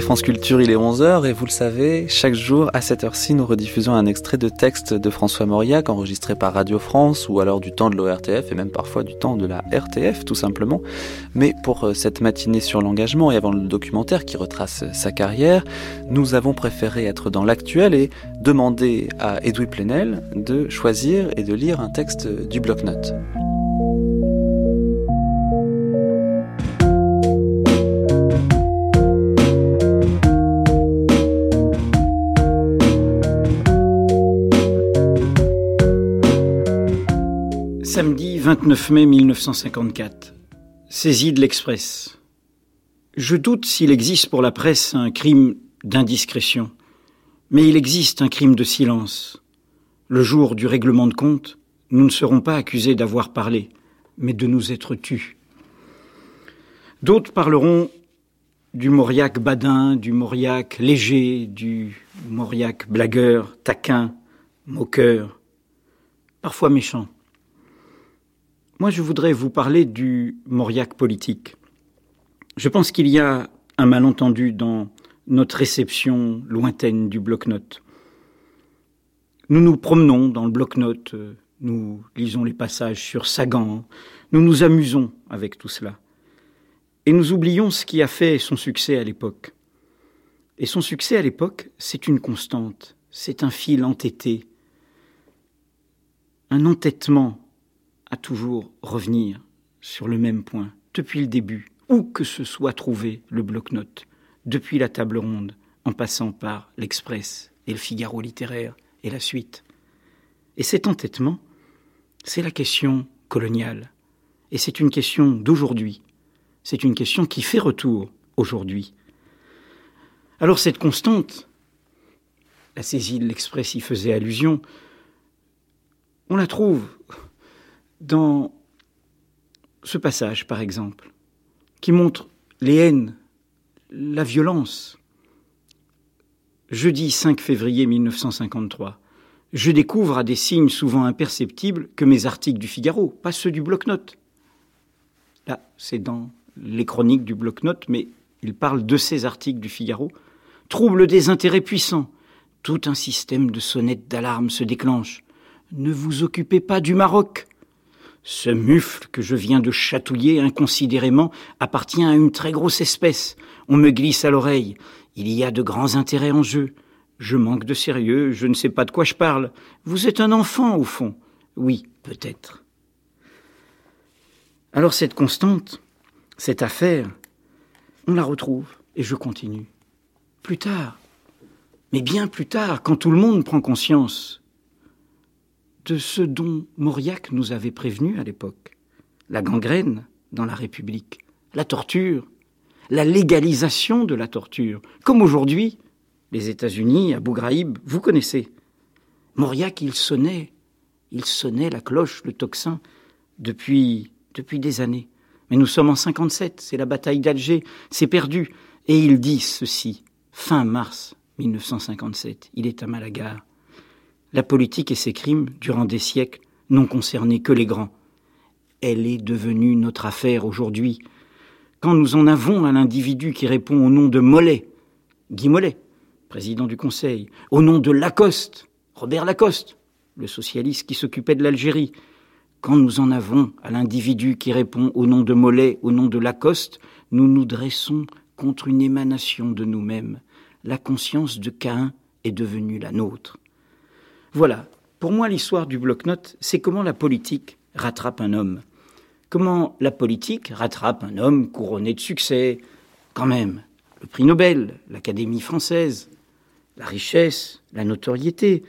France Culture, il est 11h et vous le savez, chaque jour à cette heure-ci, nous rediffusons un extrait de texte de François Mauriac enregistré par Radio France ou alors du temps de l'ORTF et même parfois du temps de la RTF tout simplement. Mais pour euh, cette matinée sur l'engagement et avant le documentaire qui retrace sa carrière, nous avons préféré être dans l'actuel et demander à Edoui Plenel de choisir et de lire un texte du bloc-notes. 29 mai 1954. Saisie de l'Express. Je doute s'il existe pour la presse un crime d'indiscrétion, mais il existe un crime de silence. Le jour du règlement de compte, nous ne serons pas accusés d'avoir parlé, mais de nous être tus. D'autres parleront du Mauriac badin, du Mauriac léger, du Mauriac blagueur, taquin, moqueur, parfois méchant. Moi, je voudrais vous parler du Mauriac politique. Je pense qu'il y a un malentendu dans notre réception lointaine du bloc-notes. Nous nous promenons dans le bloc-notes, nous lisons les passages sur Sagan, nous nous amusons avec tout cela. Et nous oublions ce qui a fait son succès à l'époque. Et son succès à l'époque, c'est une constante, c'est un fil entêté, un entêtement à toujours revenir sur le même point, depuis le début, où que ce soit trouvé le bloc-notes, depuis la table ronde, en passant par l'Express et le Figaro littéraire et la suite. Et cet entêtement, c'est la question coloniale. Et c'est une question d'aujourd'hui. C'est une question qui fait retour aujourd'hui. Alors cette constante, la saisie de l'Express y faisait allusion, on la trouve dans ce passage, par exemple, qui montre les haines, la violence. Jeudi 5 février 1953, je découvre à des signes souvent imperceptibles que mes articles du Figaro, pas ceux du bloc-notes. Là, c'est dans les chroniques du bloc-notes, mais il parle de ces articles du Figaro, troublent des intérêts puissants. Tout un système de sonnettes d'alarme se déclenche. Ne vous occupez pas du Maroc. Ce mufle que je viens de chatouiller inconsidérément appartient à une très grosse espèce. On me glisse à l'oreille. Il y a de grands intérêts en jeu. Je manque de sérieux, je ne sais pas de quoi je parle. Vous êtes un enfant, au fond. Oui, peut-être. Alors cette constante, cette affaire, on la retrouve, et je continue. Plus tard, mais bien plus tard, quand tout le monde prend conscience de ce dont Mauriac nous avait prévenu à l'époque. La gangrène dans la République, la torture, la légalisation de la torture, comme aujourd'hui, les États-Unis, Abu Ghraib, vous connaissez. Mauriac, il sonnait, il sonnait la cloche, le tocsin, depuis, des années. Mais nous sommes en 57, c'est la bataille d'Alger, c'est perdu. Et il dit ceci, fin mars 1957, il est à Malaga. La politique et ses crimes, durant des siècles, n'ont concerné que les grands. Elle est devenue notre affaire aujourd'hui. Quand nous en avons à l'individu qui répond au nom de Mollet, Guy Mollet, président du Conseil, au nom de Lacoste, Robert Lacoste, le socialiste qui s'occupait de l'Algérie, quand nous en avons à l'individu qui répond au nom de Mollet, au nom de Lacoste, nous nous dressons contre une émanation de nous-mêmes. La conscience de Cain est devenue la nôtre. Voilà, pour moi l'histoire du bloc-notes, c'est comment la politique rattrape un homme. Comment la politique rattrape un homme couronné de succès, quand même. Le prix Nobel, l'Académie française, la richesse, la notoriété.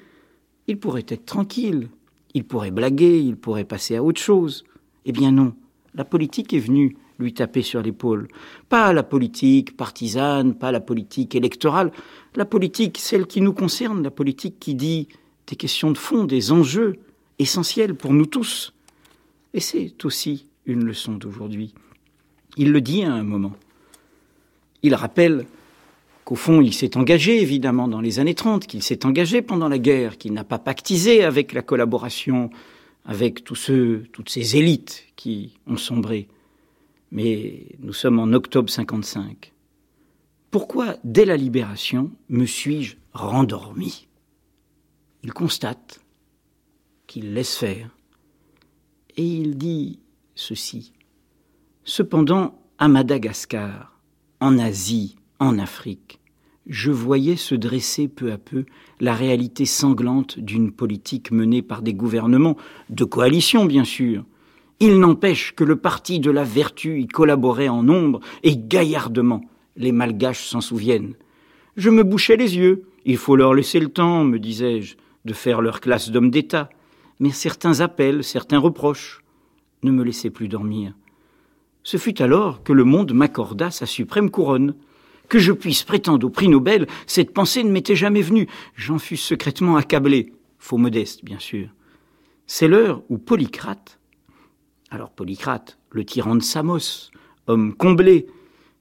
Il pourrait être tranquille, il pourrait blaguer, il pourrait passer à autre chose. Eh bien non, la politique est venue lui taper sur l'épaule. Pas la politique partisane, pas la politique électorale, la politique, celle qui nous concerne, la politique qui dit des questions de fond, des enjeux essentiels pour nous tous. Et c'est aussi une leçon d'aujourd'hui. Il le dit à un moment. Il rappelle qu'au fond, il s'est engagé, évidemment, dans les années 30, qu'il s'est engagé pendant la guerre, qu'il n'a pas pactisé avec la collaboration avec tous ceux, toutes ces élites qui ont sombré. Mais nous sommes en octobre 55. Pourquoi, dès la libération, me suis-je rendormi? Il constate qu'il laisse faire. Et il dit ceci. Cependant, à Madagascar, en Asie, en Afrique, je voyais se dresser peu à peu la réalité sanglante d'une politique menée par des gouvernements, de coalition bien sûr. Il n'empêche que le parti de la vertu y collaborait en nombre et gaillardement. Les malgaches s'en souviennent. Je me bouchais les yeux. Il faut leur laisser le temps, me disais-je, de faire leur classe d'hommes d'État. Mais certains appels, certains reproches ne me laissaient plus dormir. Ce fut alors que le monde m'accorda sa suprême couronne. Que je puisse prétendre au prix Nobel, cette pensée ne m'était jamais venue. J'en fus secrètement accablé. Faux modeste, bien sûr. C'est l'heure où Polycrate, alors Polycrate, le tyran de Samos, homme comblé,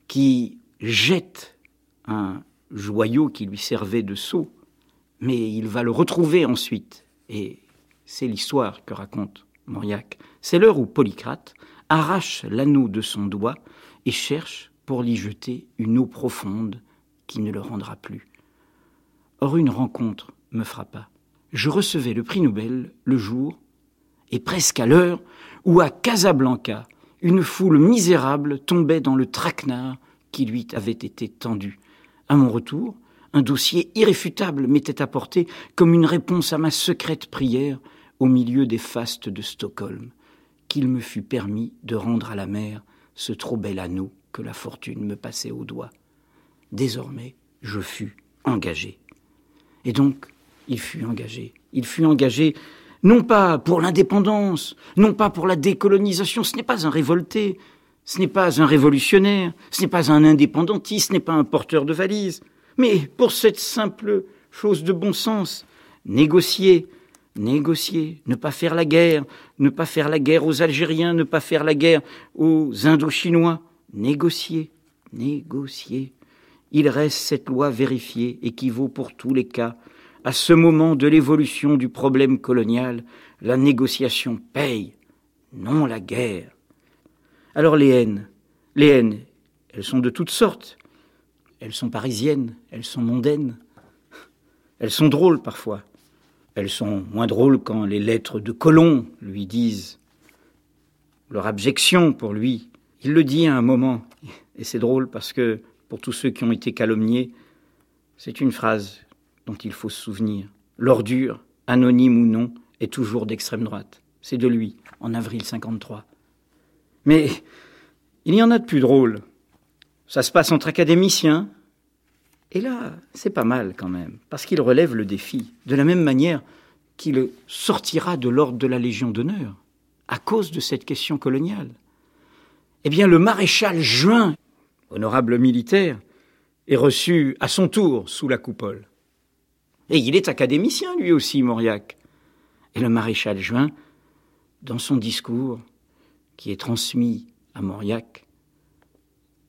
qui jette un joyau qui lui servait de sceau, mais il va le retrouver ensuite. Et c'est l'histoire que raconte Mauriac. C'est l'heure où Polycrate arrache l'anneau de son doigt et cherche pour l'y jeter une eau profonde qui ne le rendra plus. Or une rencontre me frappa. Je recevais le prix Nobel le jour, et presque à l'heure, où à Casablanca, une foule misérable tombait dans le traquenard qui lui avait été tendu. À mon retour, un dossier irréfutable m'était apporté comme une réponse à ma secrète prière au milieu des fastes de Stockholm, qu'il me fut permis de rendre à la mer ce trop bel anneau que la fortune me passait au doigt. Désormais, je fus engagé. Et donc, il fut engagé. Il fut engagé non pas pour l'indépendance, non pas pour la décolonisation, ce n'est pas un révolté, ce n'est pas un révolutionnaire, ce n'est pas un indépendantiste, ce n'est pas un porteur de valise, mais pour cette simple chose de bon sens, négocier, négocier, ne pas faire la guerre, ne pas faire la guerre aux Algériens, ne pas faire la guerre aux Indochinois, négocier, négocier. Il reste cette loi vérifiée et qui vaut pour tous les cas. À ce moment de l'évolution du problème colonial, la négociation paye, non la guerre. Alors les haines, les haines, elles sont de toutes sortes. Elles sont parisiennes, elles sont mondaines. Elles sont drôles parfois. Elles sont moins drôles quand les lettres de Colomb lui disent leur abjection pour lui il le dit à un moment, et c'est drôle parce que pour tous ceux qui ont été calomniés, c'est une phrase dont il faut se souvenir. L'ordure, anonyme ou non, est toujours d'extrême droite. C'est de lui, en avril 53. Mais il y en a de plus drôles. Ça se passe entre académiciens. Et là, c'est pas mal quand même, parce qu'il relève le défi, de la même manière qu'il sortira de l'ordre de la Légion d'honneur, à cause de cette question coloniale eh bien le maréchal Juin, honorable militaire, est reçu à son tour sous la coupole. Et il est académicien lui aussi, Mauriac. Et le maréchal Juin, dans son discours, qui est transmis à Mauriac,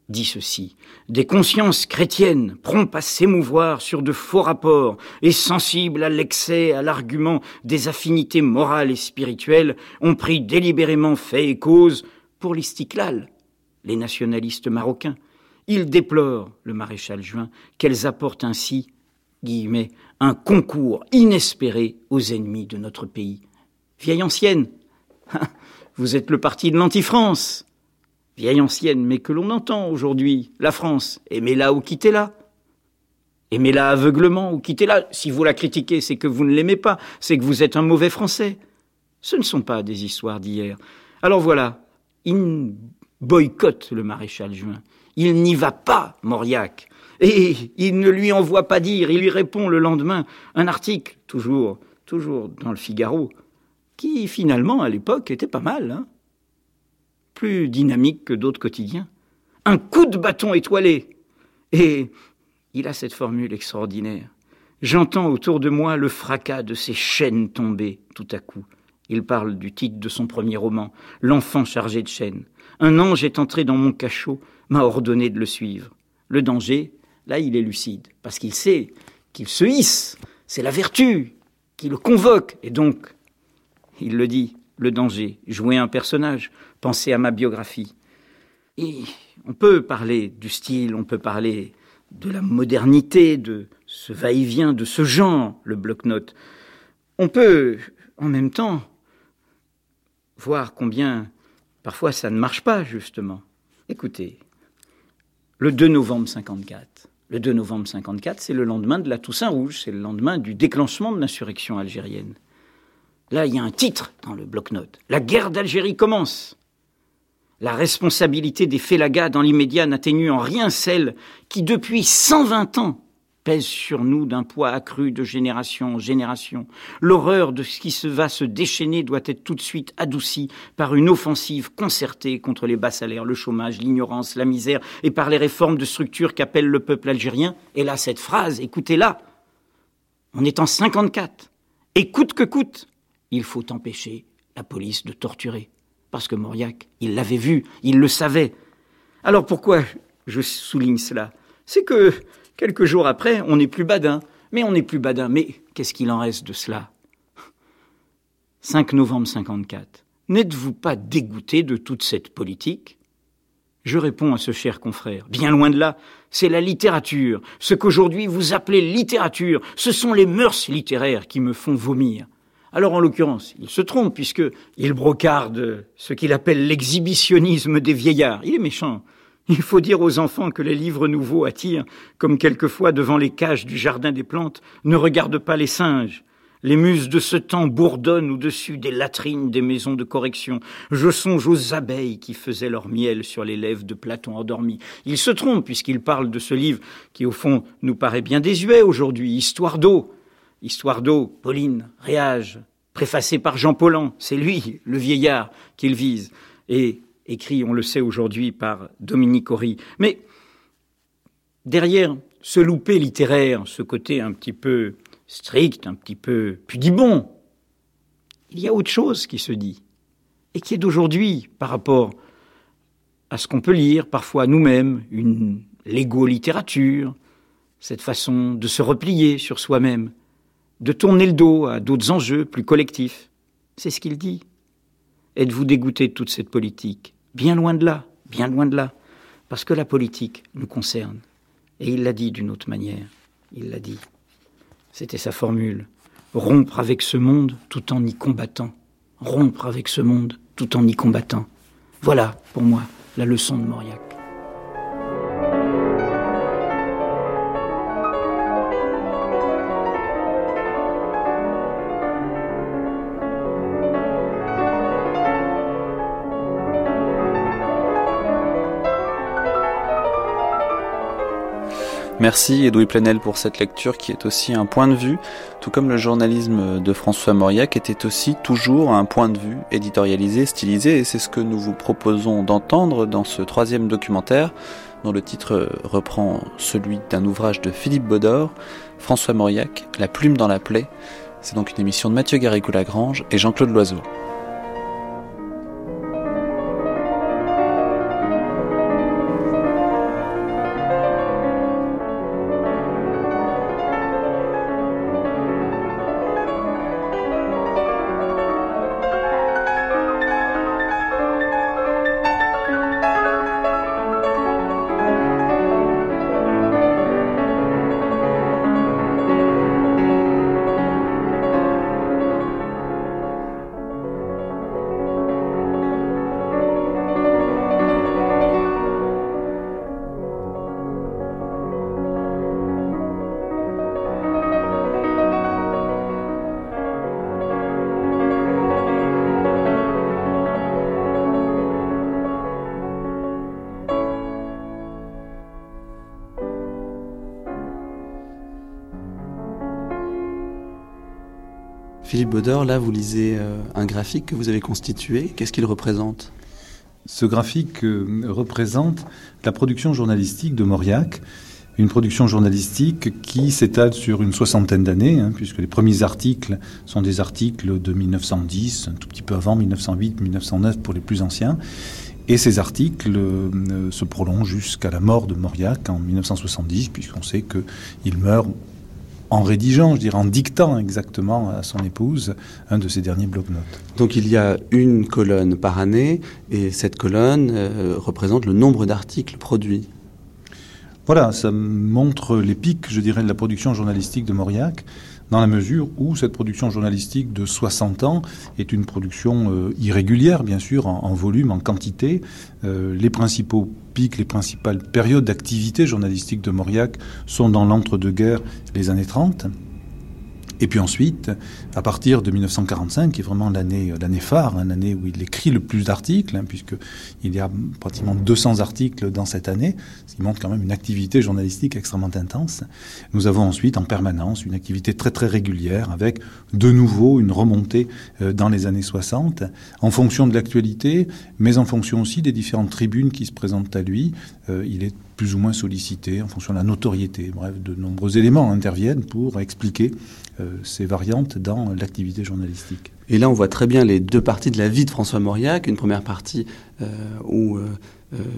dit ceci. Des consciences chrétiennes, promptes à s'émouvoir sur de faux rapports et sensibles à l'excès, à l'argument des affinités morales et spirituelles, ont pris délibérément fait et cause pour l'istiklal, les nationalistes marocains. Ils déplorent, le maréchal Juin, qu'elles apportent ainsi, guillemets, un concours inespéré aux ennemis de notre pays. Vieille ancienne, vous êtes le parti de l'anti-France. Vieille ancienne, mais que l'on entend aujourd'hui, la France, aimez-la ou quittez-la. Aimez-la aveuglement ou quittez-la. Si vous la critiquez, c'est que vous ne l'aimez pas, c'est que vous êtes un mauvais Français. Ce ne sont pas des histoires d'hier. Alors voilà, il boycotte le maréchal Juin. Il n'y va pas, Mauriac. Et il ne lui envoie pas dire, il lui répond le lendemain un article, toujours, toujours dans le Figaro, qui finalement, à l'époque, était pas mal, hein. Plus dynamique que d'autres quotidiens. Un coup de bâton étoilé. Et il a cette formule extraordinaire. J'entends autour de moi le fracas de ces chaînes tombées tout à coup. Il parle du titre de son premier roman, L'enfant chargé de chaînes. Un ange est entré dans mon cachot, m'a ordonné de le suivre. Le danger, là, il est lucide, parce qu'il sait qu'il se hisse. C'est la vertu qui le convoque. Et donc, il le dit, le danger, jouer un personnage, penser à ma biographie. On peut parler du style, on peut parler de la modernité, de ce va-et-vient de ce genre, le bloc-notes. On peut, en même temps, voir combien parfois ça ne marche pas, justement. Écoutez, le 2 novembre 54. Le 2 novembre 54, c'est le lendemain de la Toussaint Rouge, c'est le lendemain du déclenchement de l'insurrection algérienne. Là, il y a un titre dans le bloc-notes. La guerre d'Algérie commence. La responsabilité des Félagas dans l'immédiat n'atténue en rien celle qui, depuis 120 ans, pèse sur nous d'un poids accru de génération en génération. L'horreur de ce qui se va se déchaîner doit être tout de suite adoucie par une offensive concertée contre les bas salaires, le chômage, l'ignorance, la misère et par les réformes de structure qu'appelle le peuple algérien. Et là, cette phrase, écoutez-la. On est en 54. Et coûte que coûte, il faut empêcher la police de torturer. Parce que Mauriac, il l'avait vu, il le savait. Alors pourquoi je souligne cela? C'est que quelques jours après, on n'est plus badin. Mais on n'est plus badin. Mais qu'est-ce qu'il en reste de cela? 5 novembre 54. N'êtes-vous pas dégoûté de toute cette politique? Je réponds à ce cher confrère. Bien loin de là, c'est la littérature. Ce qu'aujourd'hui vous appelez littérature, ce sont les mœurs littéraires qui me font vomir. Alors en l'occurrence, il se trompe puisque il brocarde ce qu'il appelle l'exhibitionnisme des vieillards. Il est méchant. Il faut dire aux enfants que les livres nouveaux attirent, comme quelquefois devant les cages du jardin des plantes, ne regardent pas les singes. Les muses de ce temps bourdonnent au-dessus des latrines des maisons de correction. Je songe aux abeilles qui faisaient leur miel sur les lèvres de Platon endormi. Il se trompe puisqu'il parle de ce livre qui, au fond, nous paraît bien désuet aujourd'hui, Histoire d'eau. Histoire d'eau, Pauline, Réage, préfacé par Jean Paulhan, c'est lui, le vieillard, qu'il vise, et écrit, on le sait aujourd'hui, par Dominique Horry. Mais derrière ce loupé littéraire, ce côté un petit peu strict, un petit peu pudibond, il y a autre chose qui se dit, et qui est d'aujourd'hui par rapport à ce qu'on peut lire parfois nous-mêmes, une légo-littérature, cette façon de se replier sur soi-même, de tourner le dos à d'autres enjeux plus collectifs. C'est ce qu'il dit. Êtes-vous dégoûté de toute cette politique? Bien loin de là, bien loin de là. Parce que la politique nous concerne. Et il l'a dit d'une autre manière. Il l'a dit. C'était sa formule. Rompre avec ce monde tout en y combattant. Rompre avec ce monde tout en y combattant. Voilà, pour moi, la leçon de Mauriac. Merci Edoui Plenel pour cette lecture qui est aussi un point de vue, tout comme le journalisme de François Mauriac était aussi toujours un point de vue éditorialisé, stylisé, et c'est ce que nous vous proposons d'entendre dans ce troisième documentaire, dont le titre reprend celui d'un ouvrage de Philippe Baudor, François Mauriac, La plume dans la plaie. C'est donc une émission de Mathieu Garrigou-Lagrange et Jean-Claude Loiseau. Philippe là, vous lisez euh, un graphique que vous avez constitué. Qu'est-ce qu'il représente? Ce graphique euh, représente la production journalistique de Mauriac, une production journalistique qui s'étale sur une soixantaine d'années, hein, puisque les premiers articles sont des articles de 1910, un tout petit peu avant 1908, 1909 pour les plus anciens. Et ces articles euh, se prolongent jusqu'à la mort de Mauriac en 1970, puisqu'on sait qu'il meurt en rédigeant, je dirais en dictant exactement à son épouse un de ses derniers bloc-notes. Donc il y a une colonne par année et cette colonne euh, représente le nombre d'articles produits. Voilà, ça montre les pics, je dirais, de la production journalistique de Mauriac, dans la mesure où cette production journalistique de 60 ans est une production euh, irrégulière, bien sûr, en, volume, en quantité. Euh, les principaux pics, les principales périodes d'activité journalistique de Mauriac sont dans l'entre-deux-guerres, les années 30. Et puis ensuite, à partir de 1945, qui est vraiment l'année l'année phare, hein, l'année où il écrit le plus d'articles, hein, puisqu'il y a pratiquement 200 articles dans cette année, ce qui montre quand même une activité journalistique extrêmement intense. Nous avons ensuite en permanence une activité très très régulière, avec de nouveau une remontée euh, dans les années 60, en fonction de l'actualité, mais en fonction aussi des différentes tribunes qui se présentent à lui. Euh, il est plus ou moins sollicité en fonction de la notoriété. Bref, de nombreux éléments interviennent pour expliquer euh, ces variantes dans l'activité journalistique. Et là, on voit très bien les deux parties de la vie de François Mauriac. Une première partie euh, où euh,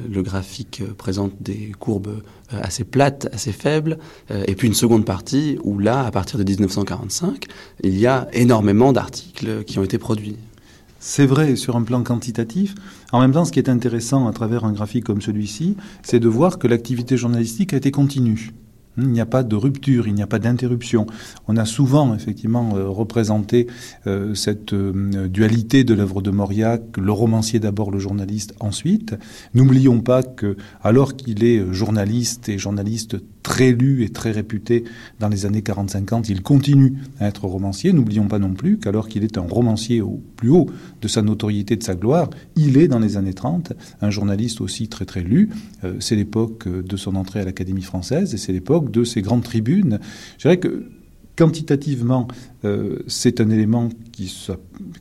le graphique présente des courbes assez plates, assez faibles, et puis une seconde partie où là, à partir de 1945, il y a énormément d'articles qui ont été produits. C'est vrai sur un plan quantitatif. En même temps, ce qui est intéressant à travers un graphique comme celui-ci, c'est de voir que l'activité journalistique a été continue. Il n'y a pas de rupture, il n'y a pas d'interruption. On a souvent effectivement euh, représenté euh, cette euh, dualité de l'œuvre de Mauriac, le romancier d'abord, le journaliste ensuite. N'oublions pas que alors qu'il est journaliste et journaliste très lu et très réputé dans les années 40-50, il continue à être romancier. N'oublions pas non plus qu'alors qu'il est un romancier au plus haut de sa notoriété, de sa gloire, il est dans les années 30 un journaliste aussi très très lu. c'est l'époque de son entrée à l'Académie française et c'est l'époque de ces grandes tribunes. Je dirais que quantitativement, euh, c'est un élément qui se,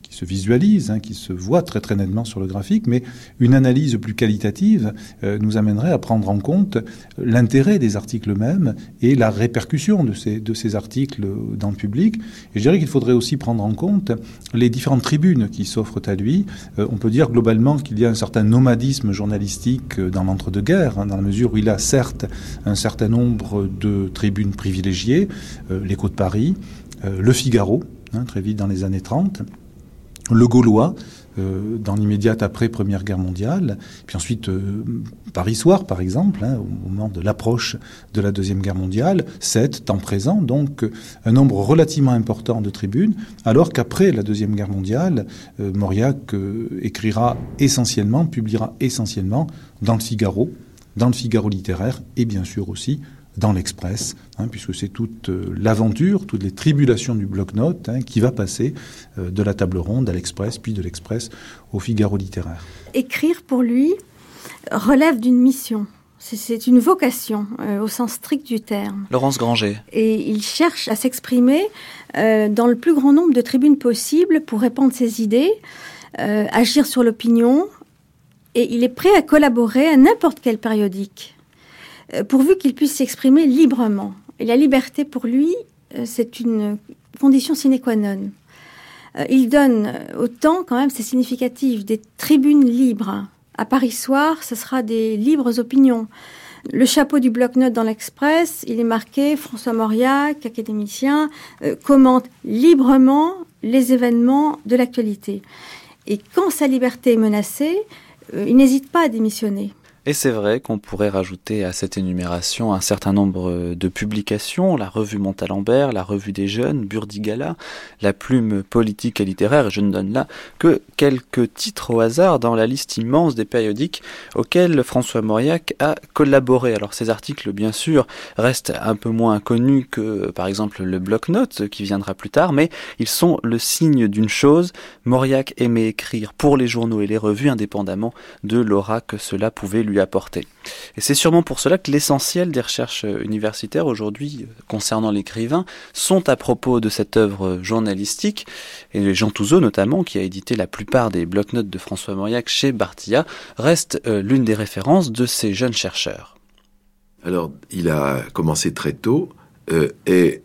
qui se visualise, hein, qui se voit très très nettement sur le graphique, mais une analyse plus qualitative euh, nous amènerait à prendre en compte l'intérêt des articles eux-mêmes et la répercussion de ces, de ces articles dans le public. Et je dirais qu'il faudrait aussi prendre en compte les différentes tribunes qui s'offrent à lui. Euh, on peut dire globalement qu'il y a un certain nomadisme journalistique dans l'entre-deux-guerres, hein, dans la mesure où il a certes un certain nombre de tribunes privilégiées, l'écho de Paris, euh, le Figaro, hein, très vite dans les années 30, Le Gaulois, euh, dans l'immédiate après Première Guerre mondiale, puis ensuite euh, Paris Soir, par exemple, hein, au moment de l'approche de la Deuxième Guerre mondiale, 7, temps présent, donc un nombre relativement important de tribunes, alors qu'après la Deuxième Guerre mondiale, Mauriac écrira essentiellement, publiera essentiellement dans le Figaro, dans le Figaro littéraire, et bien sûr aussi dans l'Express, hein, puisque c'est toute euh, l'aventure, toutes les tribulations du bloc-notes hein, qui va passer euh, de la table ronde à l'Express, puis de l'Express au Figaro littéraire. Écrire pour lui relève d'une mission. C'est une vocation euh, au sens strict du terme. Laurence Granger. Et il cherche à s'exprimer dans le plus grand nombre de tribunes possibles pour répandre ses idées, agir sur l'opinion, et il est prêt à collaborer à n'importe quel périodique. Euh, pourvu qu'il puisse s'exprimer librement. Et la liberté, pour lui, euh, c'est une condition sine qua non. Euh, il donne autant, quand même, c'est significatif, des tribunes libres. À Paris Soir, ce sera des libres opinions. Le chapeau du bloc-notes dans l'Express, il est marqué François Mauriac, académicien, commente librement les événements de l'actualité. Et quand sa liberté est menacée, il n'hésite pas à démissionner. Et c'est vrai qu'on pourrait rajouter à cette énumération un certain nombre de publications, la revue Montalembert, la revue des jeunes, Burdigala, la plume politique et littéraire, et je ne donne là que quelques titres au hasard dans la liste immense des périodiques auxquels François Mauriac a collaboré. Alors ces articles, bien sûr, restent un peu moins connus que par exemple le bloc-notes qui viendra plus tard, mais ils sont le signe d'une chose, Mauriac aimait écrire pour les journaux et les revues indépendamment de l'aura que cela pouvait lui lui apporter. Et c'est sûrement pour cela que l'essentiel des recherches universitaires aujourd'hui euh, concernant l'écrivain sont à propos de cette œuvre journalistique, et Jean Touzeau notamment, qui a édité la plupart des blocs-notes de François Mauriac chez Bartilla, reste euh, l'une des références de ces jeunes chercheurs. Alors, il a commencé très tôt, euh, et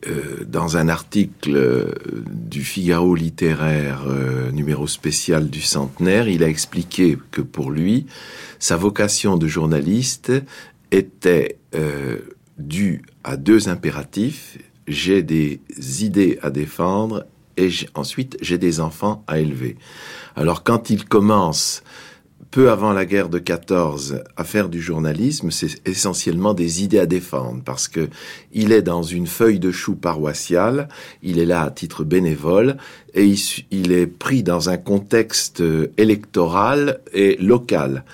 dans un article du Figaro littéraire numéro spécial du centenaire, il a expliqué que pour lui, sa vocation de journaliste était euh, due à deux impératifs. J'ai des idées à défendre et ensuite j'ai des enfants à élever. Alors quand il commence peu avant la guerre de 14, à faire du journalisme, c'est essentiellement des idées à défendre, parce que il est dans une feuille de chou paroissiale, il est là à titre bénévole, et il est pris dans un contexte électoral et local.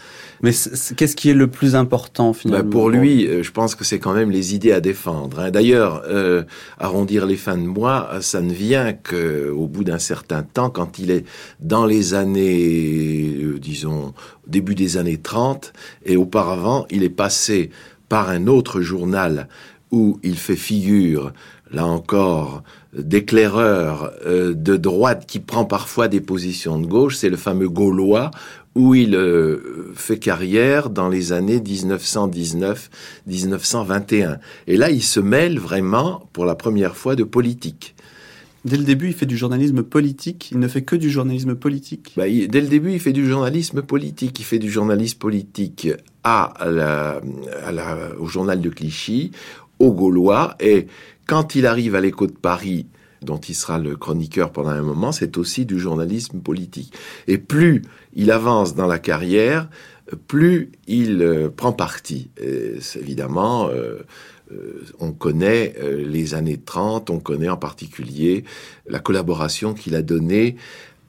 Mais qu'est-ce qui est le plus important finalement bah, Pour lui, euh, je pense que c'est quand même les idées à défendre. Hein. D'ailleurs, euh, arrondir les fins de mois, ça ne vient qu'au bout d'un certain temps, quand il est dans les années, euh, disons, début des années 30, et auparavant, il est passé par un autre journal où il fait figure, là encore, d'éclaireur de droite qui prend parfois des positions de gauche, c'est le fameux Gaulois, où il euh, fait carrière dans les années 1919-1921. Et là, il se mêle vraiment, pour la première fois, de politique. Dès le début, il fait du journalisme politique. Il ne fait que du journalisme politique. Bah, dès le début, il fait du journalisme politique. Il fait du journalisme politique à au journal de Clichy, au Gaulois. Et quand il arrive à l'écho de Paris, dont il sera le chroniqueur pendant un moment, c'est aussi du journalisme politique. Et plus il avance dans la carrière, plus il euh, prend parti. évidemment, euh, euh, on connaît les années 30, on connaît en particulier la collaboration qu'il a donnée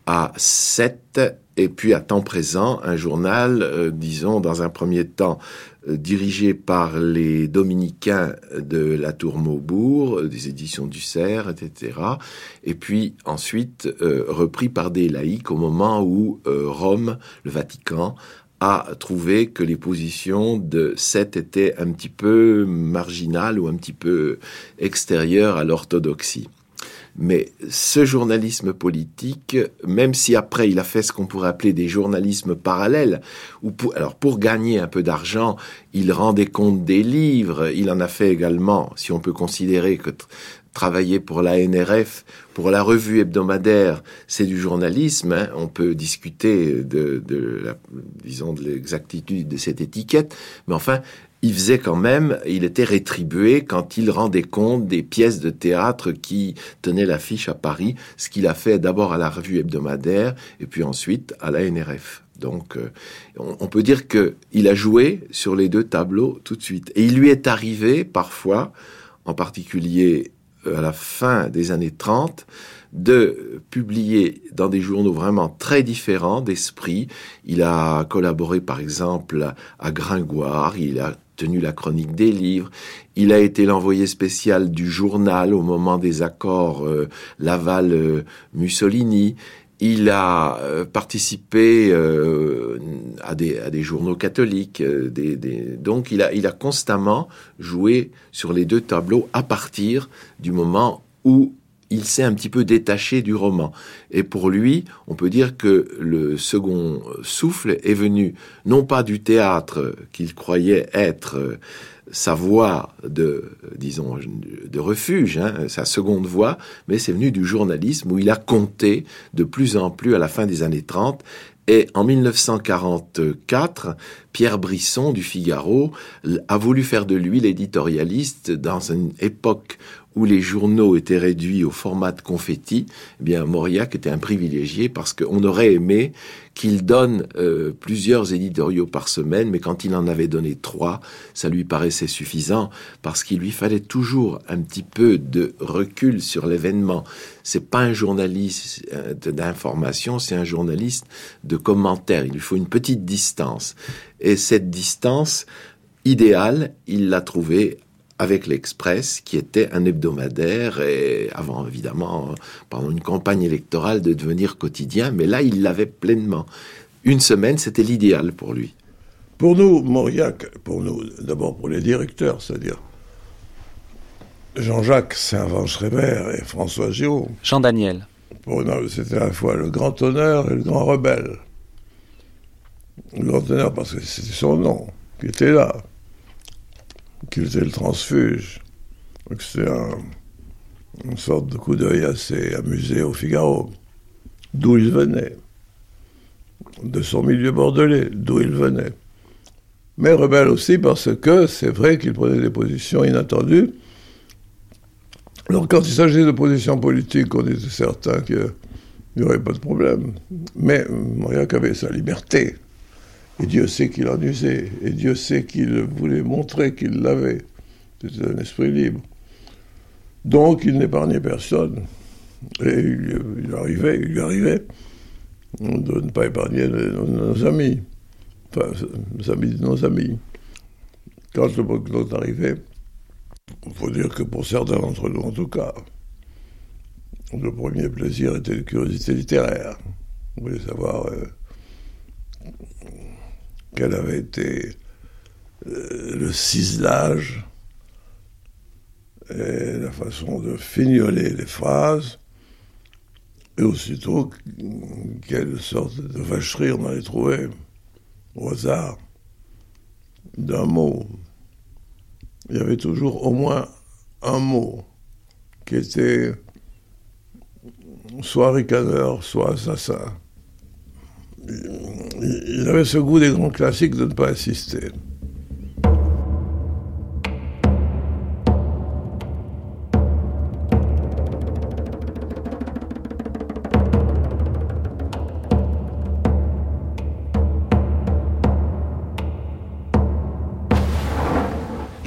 à 7 et puis à temps présent un journal, disons dans un premier temps dirigé par les dominicains de la Tour Maubourg, euh, des éditions du Cerf, etc. Et puis ensuite euh, repris par des laïcs au moment où Rome, le Vatican, a trouvé que les positions de Seth étaient un petit peu marginales ou un petit peu extérieures à l'orthodoxie. Mais ce journalisme politique, même si après il a fait ce qu'on pourrait appeler des journalismes parallèles, ou pour, alors pour gagner un peu d'argent, il rendait compte des livres, il en a fait également, si on peut considérer que travailler pour la NRF, pour la revue hebdomadaire, c'est du journalisme. Hein. On peut discuter de, disons, de l'exactitude de cette étiquette, mais enfin, il faisait quand même, il était rétribué quand il rendait compte des pièces de théâtre qui tenaient l'affiche à Paris, ce qu'il a fait d'abord à la revue hebdomadaire et puis ensuite à la NRF. Donc, euh, on, peut dire que il a joué sur les deux tableaux tout de suite. Et il lui est arrivé parfois, en particulier euh, à la fin des années 30, de publier dans des journaux vraiment très différents d'esprit. Il a collaboré par exemple à Gringoire, il a tenu la chronique des livres, il a été l'envoyé spécial du journal au moment des accords euh, Laval-Mussolini, il a euh, participé euh, à, des, journaux catholiques, donc il a, il a constamment joué sur les deux tableaux à partir du moment où il s'est un petit peu détaché du roman. Et pour lui, on peut dire que le second souffle est venu non pas du théâtre qu'il croyait être sa voie de, disons, de refuge, hein, sa seconde voie, mais c'est venu du journalisme où il a compté de plus en plus à la fin des années 30 et en 1944, Pierre Brisson du Figaro a voulu faire de lui l'éditorialiste dans une époque où les journaux étaient réduits au format de confetti, eh bien Mauriac était un privilégié parce qu'on aurait aimé qu'il donne euh, plusieurs éditoriaux par semaine, mais quand il en avait donné trois, ça lui paraissait suffisant parce qu'il lui fallait toujours un petit peu de recul sur l'événement. C'est pas un journaliste euh, d'information, c'est un journaliste de commentaires. Il lui faut une petite distance. Et cette distance idéale, il l'a trouvée avec l'Express, qui était un hebdomadaire, et avant évidemment, pendant une campagne électorale, de devenir quotidien, mais là, il l'avait pleinement. Une semaine, c'était l'idéal pour lui. Pour nous, Mauriac, pour nous, d'abord pour les directeurs, c'est-à-dire Jean-Jacques Servan-Schreiber et François Giraud. Jean-Daniel. Pour nous, c'était à la fois le grand honneur et le grand rebelle. Le grand honneur parce que c'était son nom qui était là qu'il était le transfuge. C'était une sorte de coup d'œil assez amusé au Figaro. D'où il venait. De son milieu bordelais, d'où il venait. Mais rebelle aussi parce que c'est vrai qu'il prenait des positions inattendues. Alors quand il s'agissait de positions politiques, on était certain qu'il n'y aurait pas de problème. Mais Mauriac avait sa liberté. Et Dieu sait qu'il en usait. Et Dieu sait qu'il voulait montrer qu'il l'avait. C'était un esprit libre. Donc il n'épargnait personne. Et il, arrivait, il lui arrivait de ne pas épargner nos, amis. Enfin, les amis de nos amis. Quand le Boclot arrivait, il faut dire que pour certains d'entre nous, en tout cas, le premier plaisir était une curiosité littéraire. On voulait savoir euh, quel avait été euh, le ciselage et la façon de fignoler les phrases, et aussitôt quelle sorte de vacherie on allait trouver au hasard d'un mot. Il y avait toujours au moins un mot qui était soit ricaneur, soit assassin. Il avait ce goût des grands classiques de ne pas insister.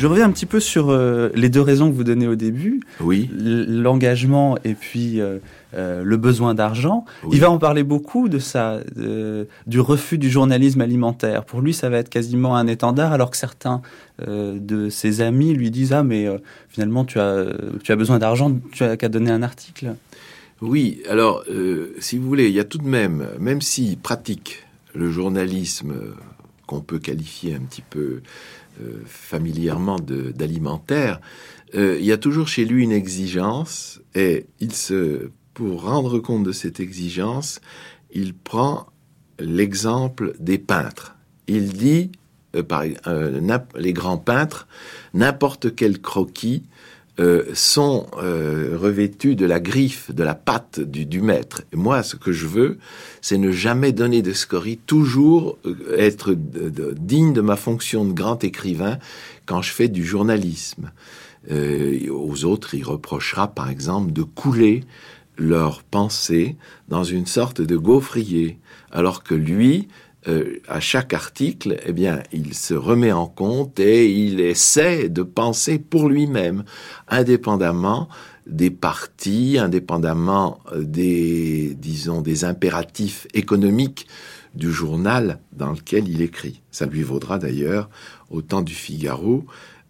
Je reviens un petit peu sur euh, les deux raisons que vous donnez au début. Oui. L'engagement et puis euh, euh, le besoin d'argent. Il va en parler beaucoup de ça, du refus du journalisme alimentaire. Pour lui, ça va être quasiment un étendard, alors que certains de ses amis lui disent ah mais finalement tu as tu as besoin d'argent, tu as qu'à donner un article. Oui. Alors si vous voulez, il y a tout de même, même s'il pratique le journalisme qu'on peut qualifier un petit peu euh, familièrement d'alimentaire, euh, il y a toujours chez lui une exigence et il se, pour rendre compte de cette exigence, il prend l'exemple des peintres. Il dit, euh, par, les grands peintres, n'importe quel croquis euh, sont euh, revêtus de la griffe, de la patte du, maître. Et moi, ce que je veux, c'est ne jamais donner de scorie, toujours euh, être digne de ma fonction de grand écrivain quand je fais du journalisme. aux autres, il reprochera, par exemple, de couler leurs pensées dans une sorte de gaufrier, alors que lui, euh, à chaque article, eh bien, il se remet en compte et il essaie de penser pour lui-même, indépendamment des partis, indépendamment euh, des, disons, des impératifs économiques du journal dans lequel il écrit. Ça lui vaudra d'ailleurs, au temps du Figaro,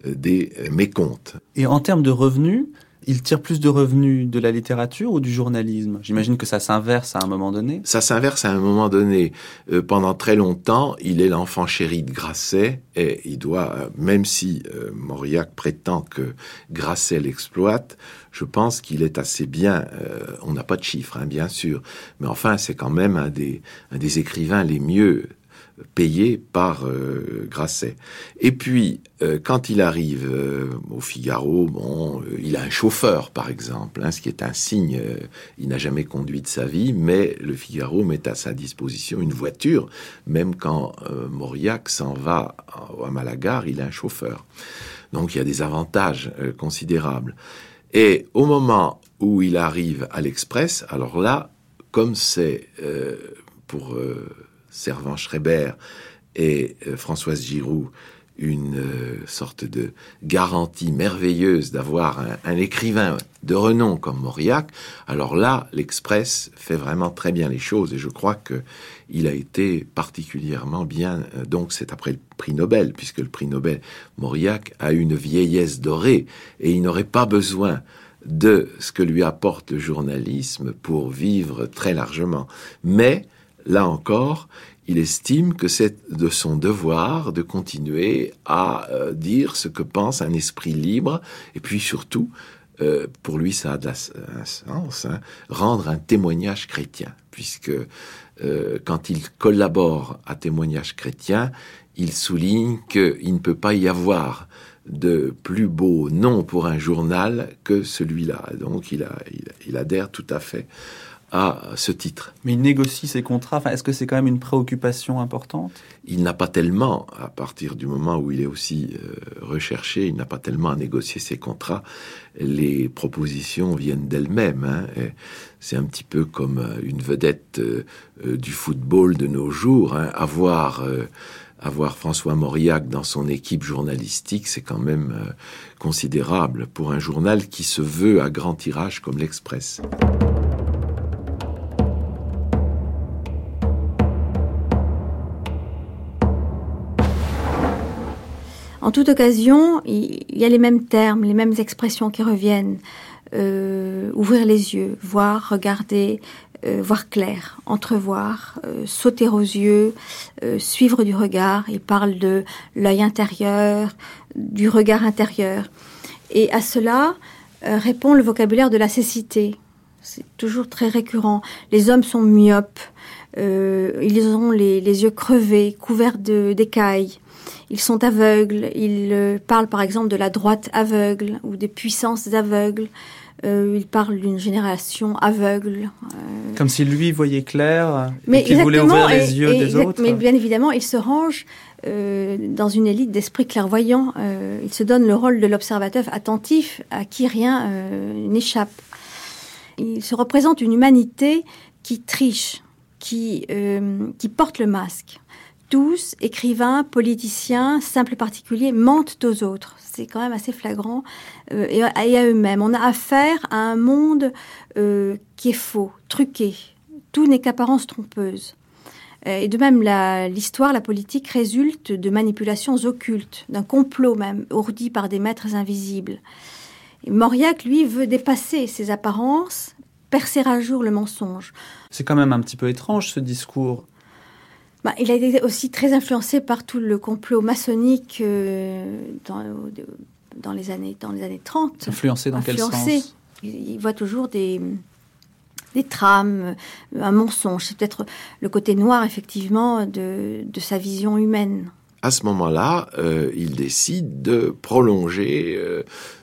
euh, des mécomptes. Et en termes de revenus, il tire plus de revenus de la littérature ou du journalisme? J'imagine que ça s'inverse à un moment donné. Ça s'inverse à un moment donné. Euh, pendant très longtemps, il est l'enfant chéri de Grasset et il doit, euh, même si euh, Mauriac prétend que Grasset l'exploite, je pense qu'il est assez bien. on n'a pas de chiffres, hein, bien sûr, mais enfin, c'est quand même des, un des écrivains les mieux payé par euh, Grasset. Et puis, euh, quand il arrive euh, au Figaro, bon, il a un chauffeur, par exemple, hein, ce qui est un signe. il n'a jamais conduit de sa vie, mais le Figaro met à sa disposition une voiture. Même quand Mauriac s'en va à Malagar, il a un chauffeur. Donc, il y a des avantages considérables. Et au moment où il arrive à l'Express, alors là, comme c'est pour Servan Schreiber et euh, Françoise Giroud une euh, sorte de garantie merveilleuse d'avoir un, écrivain de renom comme Mauriac, alors là, l'Express fait vraiment très bien les choses et je crois que il a été particulièrement bien. Euh, donc c'est après le prix Nobel, puisque le prix Nobel Mauriac a une vieillesse dorée et il n'aurait pas besoin de ce que lui apporte le journalisme pour vivre très largement. Mais là encore, il estime que c'est de son devoir de continuer à euh, dire ce que pense un esprit libre, et puis surtout, euh, pour lui ça a de un sens, hein, rendre un témoignage chrétien, puisque euh, quand il collabore à témoignage chrétien, il souligne qu'il ne peut pas y avoir de plus beau nom pour un journal que celui-là. Donc il adhère tout à fait à ce titre. Mais il négocie ses contrats. Enfin, est-ce que c'est quand même une préoccupation importante? Il n'a pas tellement, à partir du moment où il est aussi euh, recherché, il n'a pas tellement à négocier ses contrats. Les propositions viennent d'elles-mêmes. Hein, c'est un petit peu comme euh, une vedette euh, du football de nos jours. Hein, avoir avoir François Mauriac dans son équipe journalistique, c'est quand même considérable pour un journal qui se veut à grand tirage comme l'Express. En toute occasion, il y a les mêmes termes, les mêmes expressions qui reviennent. Euh, ouvrir les yeux, voir, regarder, euh, voir clair, entrevoir, euh, sauter aux yeux, suivre du regard. Il parle de l'œil intérieur, du regard intérieur. Et à cela répond le vocabulaire de la cécité. C'est toujours très récurrent. Les hommes sont myopes. ils ont les, les yeux crevés, couverts d'écailles. Ils sont aveugles. Ils euh, parlent par exemple de la droite aveugle ou des puissances aveugles. Euh, il parle d'une génération aveugle. Euh. Comme si lui voyait clair mais et qu'il voulait ouvrir les yeux des autres. Mais bien évidemment, il se range dans une élite d'esprit clairvoyant. il se donne le rôle de l'observateur attentif à qui rien n'échappe. Il se représente une humanité qui triche, qui, qui porte le masque tous, écrivains, politiciens, simples particuliers, mentent aux autres. C'est quand même assez flagrant. Euh, et, à eux-mêmes. On a affaire à un monde euh, qui est faux, truqué. Tout n'est qu'apparence trompeuse. Euh, et de même, l'histoire, la, politique résulte de manipulations occultes, d'un complot même, ourdi par des maîtres invisibles. Et Mauriac, lui, veut dépasser ces apparences, percer à jour le mensonge. C'est quand même un petit peu étrange ce discours bah, il a été aussi très influencé par tout le complot maçonnique euh, dans, dans, les années, dans les années 30. Influencé dans quel sens? Il, voit toujours des, des trames, un mensonge. C'est peut-être le côté noir, effectivement, de, de sa vision humaine. À ce moment-là, euh, il décide de prolonger euh,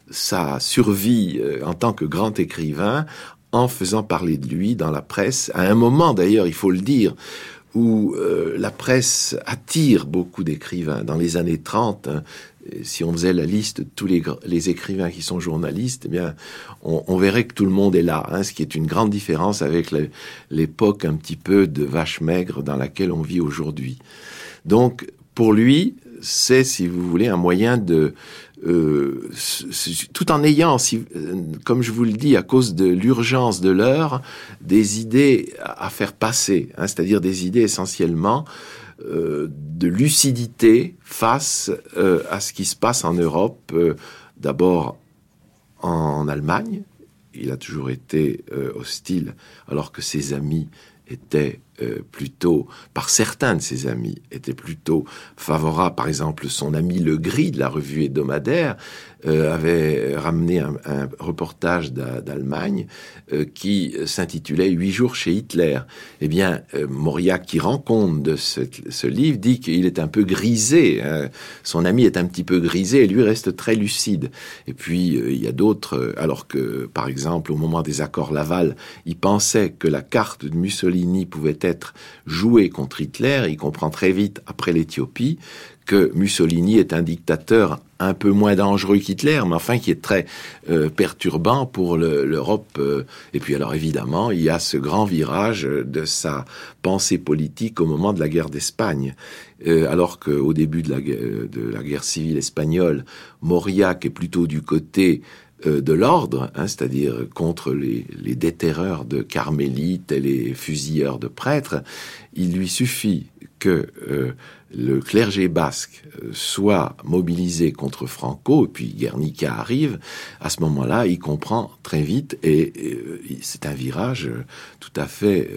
sa survie en tant que grand écrivain en faisant parler de lui dans la presse, à un moment d'ailleurs, il faut le dire, où euh, la presse attire beaucoup d'écrivains. Dans les années 30, hein, si on faisait la liste de tous les, écrivains qui sont journalistes, eh bien, on, on, verrait que tout le monde est là, hein, ce qui est une grande différence avec l'époque un petit peu de vache maigre dans laquelle on vit aujourd'hui. Donc, pour lui, c'est, si vous voulez, un moyen de euh, tout en ayant, euh, comme je vous le dis, à cause de l'urgence de l'heure, des idées à, faire passer, hein, c'est-à-dire des idées essentiellement euh, de lucidité face à ce qui se passe en Europe, d'abord en Allemagne. Il a toujours été hostile, alors que ses amis étaient euh, plutôt, par certains de ses amis, étaient plutôt favorables. Par exemple, son ami Le Gris de la revue hebdomadaire euh, avait ramené un, reportage d'Allemagne euh, qui s'intitulait Huit jours chez Hitler. Eh bien, Mauriac, qui rend compte de ce, livre, dit qu'il est un peu grisé. Hein. Son ami est un petit peu grisé et lui reste très lucide. Et puis, il y a d'autres, alors que, par exemple, au moment des accords Laval, il pensait que la carte de Mussolini pouvait être joué contre Hitler. Il comprend très vite, après l'Éthiopie, que Mussolini est un dictateur un peu moins dangereux qu'Hitler, mais enfin qui est très euh, perturbant pour l'Europe. Euh. Et puis alors évidemment, il y a ce grand virage de sa pensée politique au moment de la guerre d'Espagne. Euh, alors qu'au début de la, guerre civile espagnole, Mauriac est plutôt du côté de l'ordre, hein, c'est-à-dire contre les, déterreurs de carmélites et les fusilleurs de prêtres, il lui suffit que le clergé basque euh, soit mobilisé contre Franco, et puis Guernica arrive, à ce moment-là, il comprend très vite, et, c'est un virage tout à fait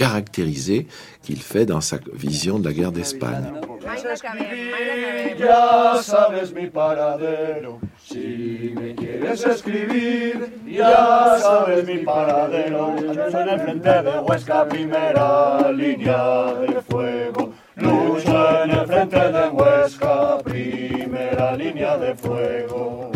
caractérisé qu'il fait dans sa vision de la guerre d'Espagne. Lucho en el frente de Huesca, primera línea de fuego.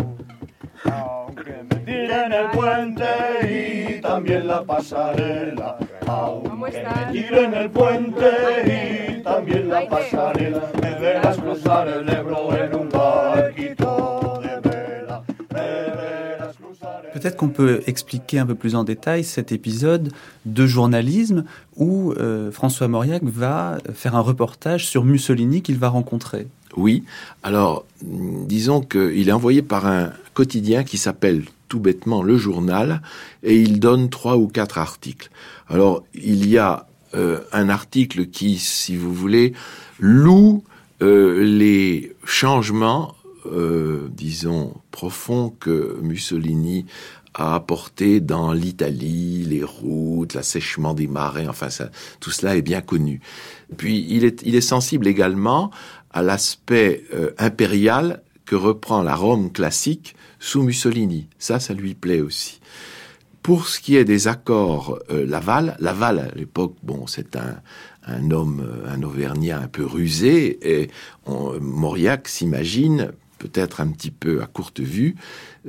Aunque me tiren el puente y también la pasarela. Aunque me tiren el puente y también la pasarela. Me verás cruzar el Ebro en un barquito Peut-être qu'on peut expliquer un peu plus en détail cet épisode de journalisme où euh, François Mauriac va faire un reportage sur Mussolini qu'il va rencontrer. Oui. Alors, disons qu'il est envoyé par un quotidien qui s'appelle tout bêtement Le Journal et il donne trois ou quatre articles. Alors, il y a euh, un article qui, si vous voulez, loue euh, les changements, euh, disons, profonds que Mussolini a apporté dans l'Italie, les routes, l'assèchement des marais, enfin ça, tout cela est bien connu. Puis il est, il est sensible également à l'aspect euh, impérial que reprend la Rome classique sous Mussolini. Ça, ça lui plaît aussi. Pour ce qui est des accords euh, Laval, Laval à l'époque, bon, c'est un, un homme, un Auvergnat un peu rusé, et on, Mauriac s'imagine, peut-être un petit peu à courte vue,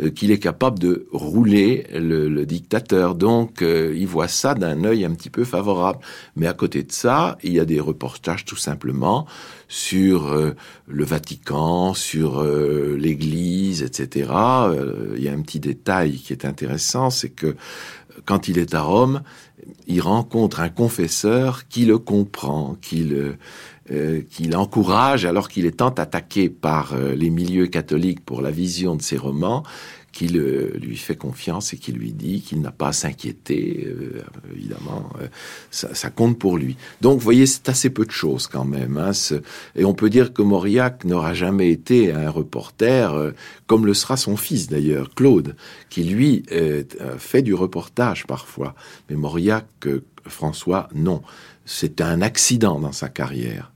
euh, qu'il est capable de rouler le, dictateur. Donc, euh, il voit ça d'un œil un petit peu favorable. Mais à côté de ça, il y a des reportages tout simplement sur euh, le Vatican, sur l'Église, etc. Il y a un petit détail qui est intéressant, c'est que quand il est à Rome, il rencontre un confesseur qui le comprend, qui le euh, qui l'encourage alors qu'il est tant attaqué par euh, les milieux catholiques pour la vision de ses romans, qui le- lui fait confiance et qui lui dit qu'il n'a pas à s'inquiéter, euh, évidemment, euh, ça, ça compte pour lui. Donc, vous voyez, c'est assez peu de choses quand même. hein, et on peut dire que Mauriac n'aura jamais été un reporter, euh, comme le sera son fils d'ailleurs, Claude, qui lui euh, euh, fait du reportage parfois. Mais Mauriac, euh, François, non. C'est un accident dans sa carrière.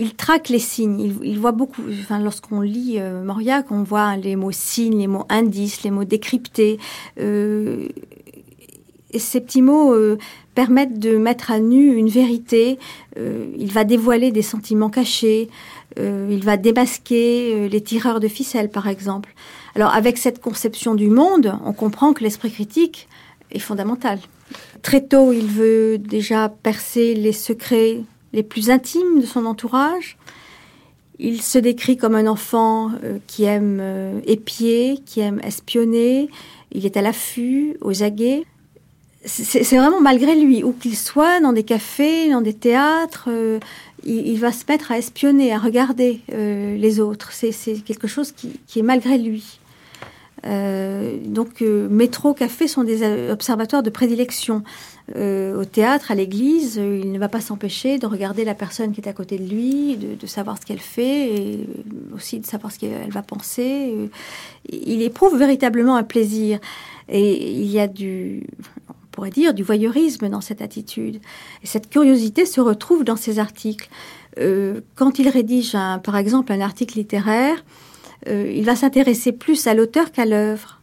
Il traque les signes. Il, voit beaucoup. Enfin, lorsqu'on lit euh, Mauriac, on voit les mots signes, les mots indices, les mots décryptés. Euh, ces petits mots euh, permettent de mettre à nu une vérité. Euh, il va dévoiler des sentiments cachés. Il va démasquer les tireurs de ficelles, par exemple. Alors, avec cette conception du monde, on comprend que l'esprit critique est fondamental. Très tôt, il veut déjà percer les secrets les plus intimes de son entourage. Il se décrit comme un enfant euh, qui aime euh, épier, qui aime espionner. Il est à l'affût, aux aguets. C'est vraiment malgré lui, où qu'il soit, dans des cafés, dans des théâtres, euh, il, va se mettre à espionner, à regarder les autres. C'est quelque chose qui, qui est malgré lui. Donc, métro, café sont des observatoires de prédilection. Euh, au théâtre, à l'église, euh, il ne va pas s'empêcher de regarder la personne qui est à côté de lui, de, savoir ce qu'elle fait, et euh, aussi de savoir ce qu'elle va penser. Il éprouve véritablement un plaisir. Et il y a du, on pourrait dire, du voyeurisme dans cette attitude. Et cette curiosité se retrouve dans ses articles. Quand il rédige, par exemple, un article littéraire, il va s'intéresser plus à l'auteur qu'à l'œuvre.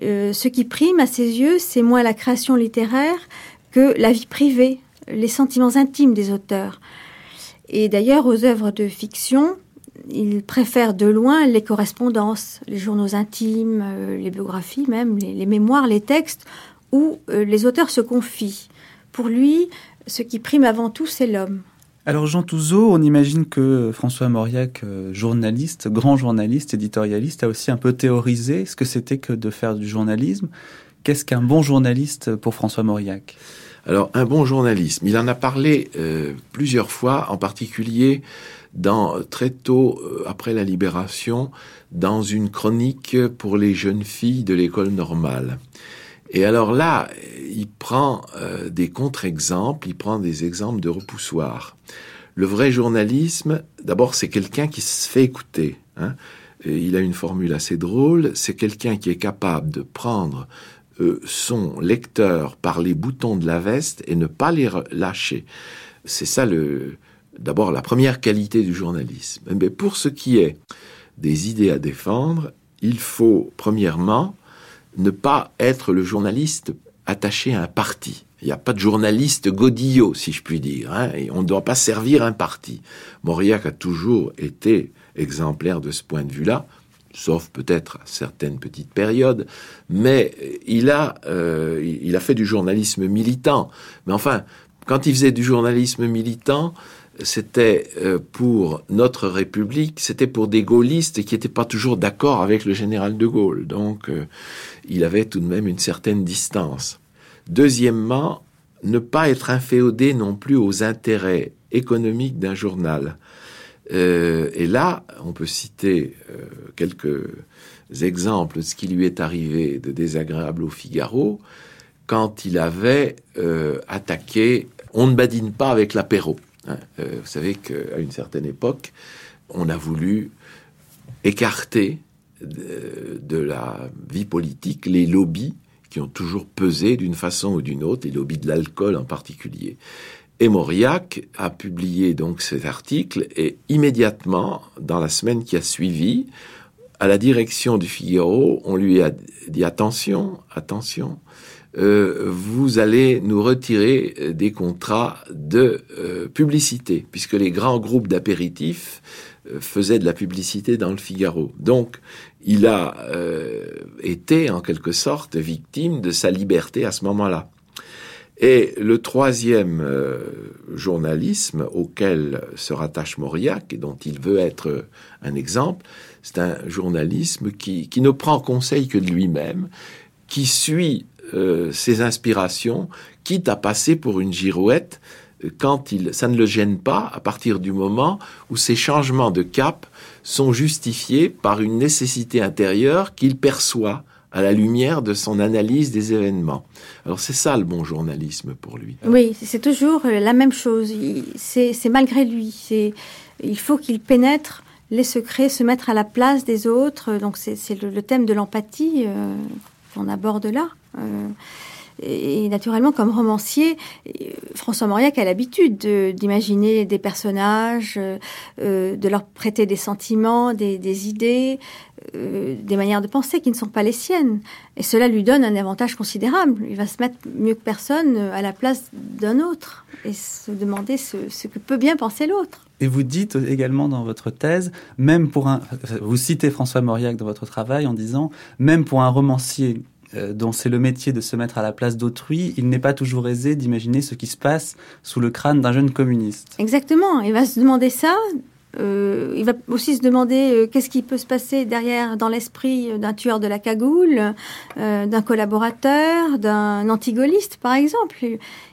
Ce qui prime à ses yeux, c'est moins la création littéraire que la vie privée, les sentiments intimes des auteurs. Et d'ailleurs, aux œuvres de fiction, il préfère de loin les correspondances, les journaux intimes, euh, les biographies même, les, mémoires, les textes, où euh, les auteurs se confient. Pour lui, ce qui prime avant tout, c'est l'homme. Alors Jean Touzeau, on imagine que François Mauriac, euh, journaliste, grand journaliste, éditorialiste, a aussi un peu théorisé ce que c'était que de faire du journalisme. Qu'est-ce qu'un bon journaliste pour François Mauriac? Alors, un bon journalisme, il en a parlé euh, plusieurs fois, en particulier dans très tôt euh, après la libération, dans une chronique pour les jeunes filles de l'école normale. Et alors là, il prend euh, des contre-exemples, il prend des exemples de repoussoir. Le vrai journalisme, d'abord, c'est quelqu'un qui se fait écouter. hein. Il a une formule assez drôle. C'est quelqu'un qui est capable de prendre euh, son lecteur par les boutons de la veste et ne pas les lâcher. C'est ça le, d'abord la première qualité du journalisme. Mais pour ce qui est des idées à défendre, il faut premièrement ne pas être le journaliste attaché à un parti. Il n'y a pas de journaliste godillot, si je puis dire. Hein, et on ne doit pas servir un parti. Mauriac a toujours été exemplaire de ce point de vue-là. Sauf peut-être certaines petites périodes, mais il a, euh, il a fait du journalisme militant. Mais enfin, quand il faisait du journalisme militant, c'était euh, pour notre République, c'était pour des gaullistes qui n'étaient pas toujours d'accord avec le général de Gaulle. Donc, euh, il avait tout de même une certaine distance. Deuxièmement, ne pas être inféodé non plus aux intérêts économiques d'un journal. Euh, et là, on peut citer euh, quelques exemples de ce qui lui est arrivé de désagréable au Figaro quand il avait euh, attaqué On ne badine pas avec l'apéro. Hein. vous savez qu'à une certaine époque, on a voulu écarter de, de la vie politique les lobbies qui ont toujours pesé d'une façon ou d'une autre, les lobbies de l'alcool en particulier. Et Mauriac a publié donc cet article et immédiatement, dans la semaine qui a suivi, à la direction du Figaro, on lui a dit attention, attention, euh, vous allez nous retirer euh, des contrats de euh, publicité, puisque les grands groupes d'apéritifs faisaient de la publicité dans le Figaro. Donc, il a été en quelque sorte victime de sa liberté à ce moment-là. Et le troisième euh, journalisme auquel se rattache Mauriac et dont il veut être un exemple, c'est un journalisme qui, qui, ne prend conseil que de lui-même, qui suit euh, ses inspirations, quitte à passer pour une girouette quand il, ça ne le gêne pas à partir du moment où ces changements de cap sont justifiés par une nécessité intérieure qu'il perçoit à la lumière de son analyse des événements. Alors c'est ça le bon journalisme pour lui. Oui, c'est toujours euh, la même chose. C'est malgré lui. Il faut qu'il pénètre les secrets, se mettre à la place des autres. Donc c'est le, thème de l'empathie euh, qu'on aborde là. Euh, et naturellement, comme romancier, François Mauriac a l'habitude d'imaginer des personnages, de leur prêter des sentiments, des idées, euh, des manières de penser qui ne sont pas les siennes. Et cela lui donne un avantage considérable. Il va se mettre mieux que personne à la place d'un autre et se demander ce, que peut bien penser l'autre. Et vous dites également dans votre thèse, même pour un, vous citez François Mauriac dans votre travail en disant, même pour un romancier euh, dont c'est le métier de se mettre à la place d'autrui, il n'est pas toujours aisé d'imaginer ce qui se passe sous le crâne d'un jeune communiste. Exactement. Il va se demander ça euh, il va aussi se demander euh, qu'est-ce qui peut se passer derrière dans l'esprit d'un tueur de la cagoule, euh, d'un collaborateur, d'un antigoliste, par exemple.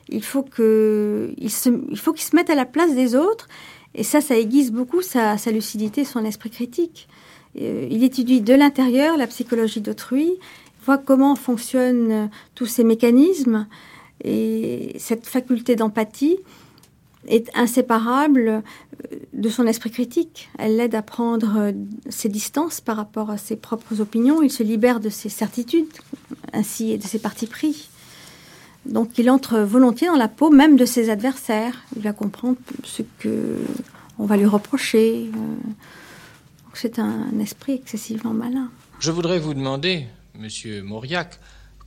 Il faut que il, se, faut qu'il se mette à la place des autres, et ça, ça aiguise beaucoup sa lucidité, son esprit critique. il étudie de l'intérieur la psychologie d'autrui, voit comment fonctionnent tous ces mécanismes et cette faculté d'empathie est inséparable euh, de son esprit critique. Elle l'aide à prendre euh, ses distances par rapport à ses propres opinions. Il se libère de ses certitudes, ainsi et de ses partis pris. Donc il entre volontiers dans la peau même de ses adversaires. Il va comprendre ce que on va lui reprocher. Euh. C'est un esprit excessivement malin. Je voudrais vous demander, Monsieur Mauriac,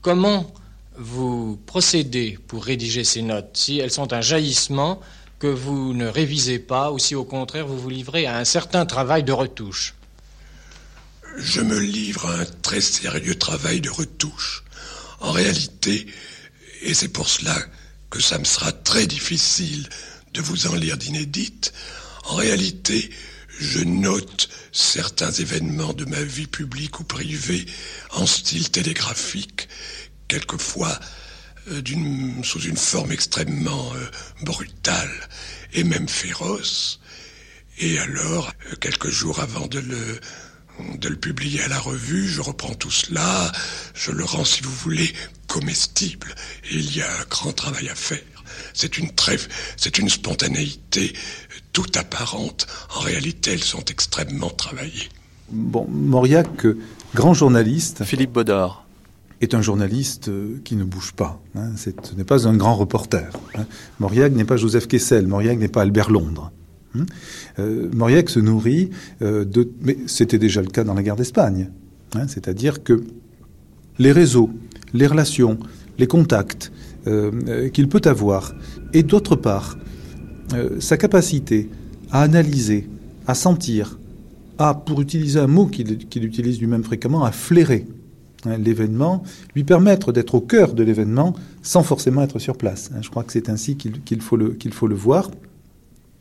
comment vous procédez pour rédiger ces notes, si elles sont un jaillissement que vous ne révisez pas ou si au contraire vous vous livrez à un certain travail de retouche Je me livre à un très sérieux travail de retouche. En réalité, et c'est pour cela que ça me sera très difficile de vous en lire d'inédite, en réalité, je note certains événements de ma vie publique ou privée en style télégraphique, quelquefois euh, sous une forme extrêmement euh, brutale et même féroce. Et alors, euh, quelques jours avant de le, de le publier à la revue, je reprends tout cela, je le rends, si vous voulez, comestible. Il y a un grand travail à faire. C'est une trêve, c'est une spontanéité toute apparente. En réalité, elles sont extrêmement travaillées. Bon, Mauriac, grand journaliste. Philippe Baudard est un journaliste euh, qui ne bouge pas. Hein. Ce n'est pas un grand reporter. Hein. Mauriac n'est pas Joseph Kessel, Mauriac n'est pas Albert Londres. Hein. Euh, Mauriac se nourrit euh, de... Mais c'était déjà le cas dans la guerre d'Espagne. C'est-à-dire que les réseaux, les relations, les contacts qu'il peut avoir, et d'autre part, sa capacité à analyser, à sentir, à, pour utiliser un mot qu'il utilise lui-même fréquemment, à flairer hein, l'événement, lui permettre d'être au cœur de l'événement sans forcément être sur place. Hein. Je crois que c'est ainsi qu'il faut, le, qu'il voir.